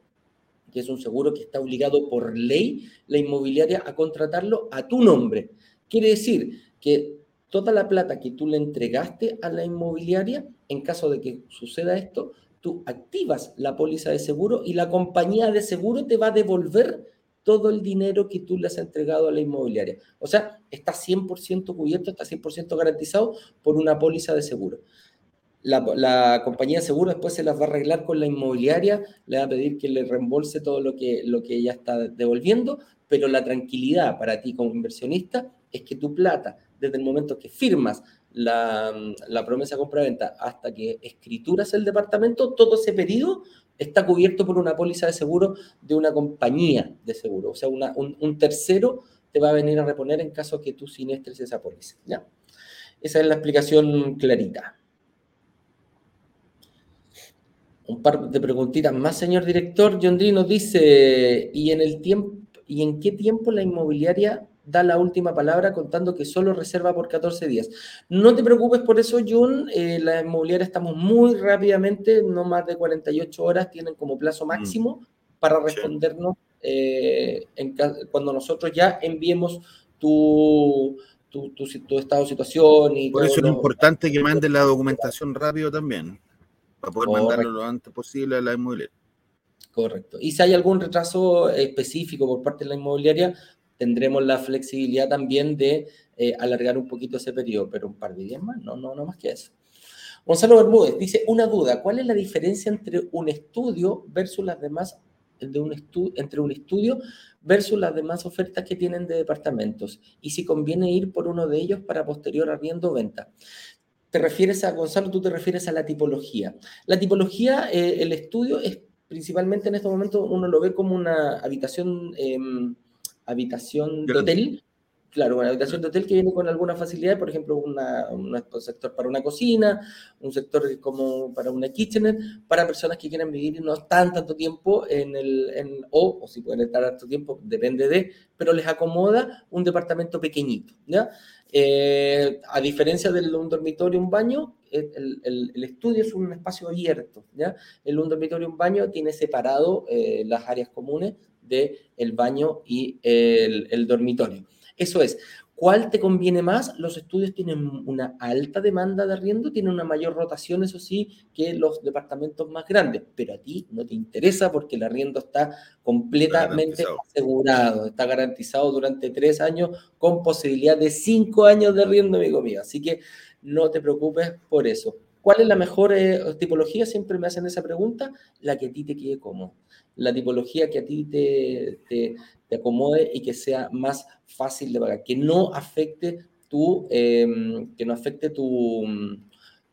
que es un seguro que está obligado por ley la inmobiliaria a contratarlo a tu nombre. Quiere decir que toda la plata que tú le entregaste a la inmobiliaria, en caso de que suceda esto, tú activas la póliza de seguro y la compañía de seguro te va a devolver todo el dinero que tú le has entregado a la inmobiliaria. O sea, está 100% cubierto, está 100% garantizado por una póliza de seguro. La, compañía de seguro después se las va a arreglar con la inmobiliaria, le va a pedir que le reembolse todo lo que, lo que ella está devolviendo, pero la tranquilidad para ti como inversionista es que tu plata, desde el momento que firmas la, promesa compra-venta hasta que escrituras el departamento, todo ese pedido está cubierto por una póliza de seguro de una compañía de seguro. O sea, un, tercero te va a venir a reponer en caso que tú sinestres esa póliza. ¿ya? Esa es la explicación clarita. Un par de preguntitas más, señor director. John Dee nos dice, ¿y en el tiempo, y en qué tiempo la inmobiliaria da la última palabra contando que solo reserva por 14 días. No te preocupes por eso, Jun. Eh, la inmobiliaria estamos muy rápidamente, no más de 48 horas, tienen como plazo mm. máximo para respondernos eh, cuando nosotros ya enviemos tu, tu, tu, estado de situación. Y por eso es importante que mande la documentación rápido también, para poder mandarlo lo antes posible a la inmobiliaria. Correcto. Y si hay algún retraso específico por parte de la inmobiliaria, tendremos la flexibilidad también de eh, alargar un poquito ese periodo, pero un par de días más, no, no, no más que eso. Gonzalo Bermúdez dice, una duda, ¿cuál es la diferencia entre un estudio versus las demás, de un entre un estudio versus las demás ofertas que tienen de departamentos? Y si conviene ir por uno de ellos para posterior arriendo o venta. ¿Te refieres a, Gonzalo, tú te refieres a la tipología? La tipología, eh, el estudio es principalmente en este momento, uno lo ve como una habitación... Em, habitación de hotel. Claro, una habitación de hotel que viene con alguna facilidad, por ejemplo, una, un sector para una cocina, un sector como para una kitchenette, para personas que quieran vivir y no están tanto tiempo en el, en, o, o si pueden estar tanto tiempo, depende de, pero les acomoda un departamento pequeñito, ¿ya? Eh, a diferencia de un dormitorio, un baño, el, el, el, estudio es un espacio abierto, ¿ya? El un dormitorio, un baño tiene separado eh, las áreas comunes del el baño y el, dormitorio. Eso es, ¿Cuál te conviene más? Los estudios tienen una alta demanda de arriendo, tienen una mayor rotación, eso sí, que los departamentos más grandes, pero a ti no te interesa porque el arriendo está completamente asegurado, está garantizado durante tres años con posibilidad de cinco años de arriendo, amigo mío. Así que no te preocupes por eso. ¿Cuál es la mejor eh, tipología? Siempre me hacen esa pregunta, la que a ti te quede cómodo la tipología que a ti te, te, acomode y que sea más fácil de pagar, que no afecte tu, em, que no afecte tu,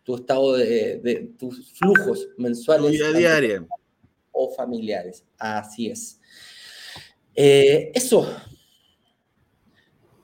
tu estado de, tus flujos mensuales diaria. o familiares. Así es. Eh, eso.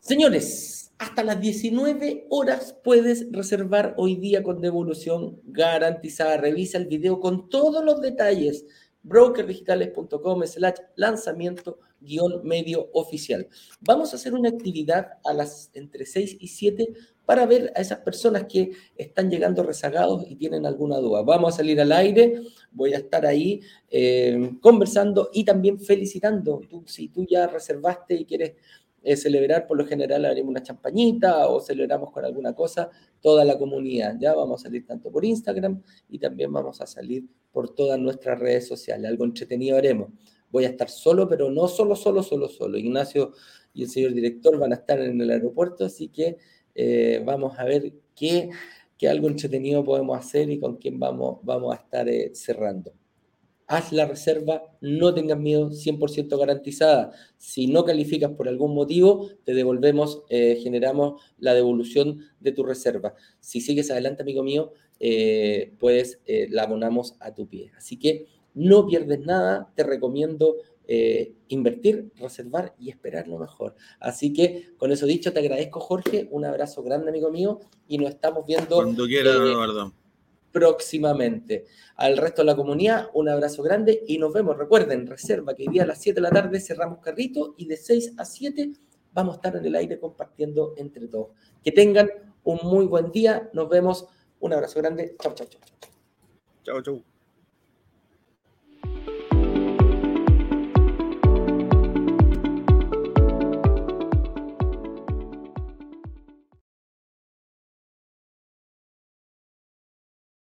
Señores, hasta las 19 horas puedes reservar hoy día con devolución garantizada. Revisa el video con todos los detalles brokerdigitales.com slash lanzamiento guion medio oficial. Vamos a hacer una actividad a las entre 6 y 7 para ver a esas personas que están llegando rezagados y tienen alguna duda. Vamos a salir al aire, voy a estar ahí eh, conversando y también felicitando. Si tú ya reservaste y quieres eh, celebrar, por lo general haremos una champañita o celebramos con alguna cosa, toda la comunidad. Ya vamos a salir tanto por Instagram y también vamos a salir por todas nuestras redes sociales. Algo entretenido haremos. Voy a estar solo, pero no solo, solo, solo, solo. Ignacio y el señor director van a estar en el aeropuerto, así que eh, vamos a ver qué que algo entretenido podemos hacer y con quién vamos, vamos a estar eh, cerrando. Haz la reserva, no tengas miedo, 100% garantizada. Si no calificas por algún motivo, te devolvemos, eh, generamos la devolución de tu reserva. Si sigues adelante, amigo mío, eh, pues la abonamos a tu pie. Así que no pierdes nada, te recomiendo eh, invertir, reservar y esperar lo mejor. Así que con eso dicho, te agradezco Jorge, un abrazo grande amigo mío y nos estamos viendo Cuando quiera, eh, próximamente. Al resto de la comunidad, un abrazo grande y nos vemos. Recuerden, reserva que hoy día a las 7 de la tarde cerramos carrito y de 6 a 7 vamos a estar en el aire compartiendo entre todos. Que tengan un muy buen día. Nos vemos. Un abrazo grande. Chau, chau, chau. Chau, chau.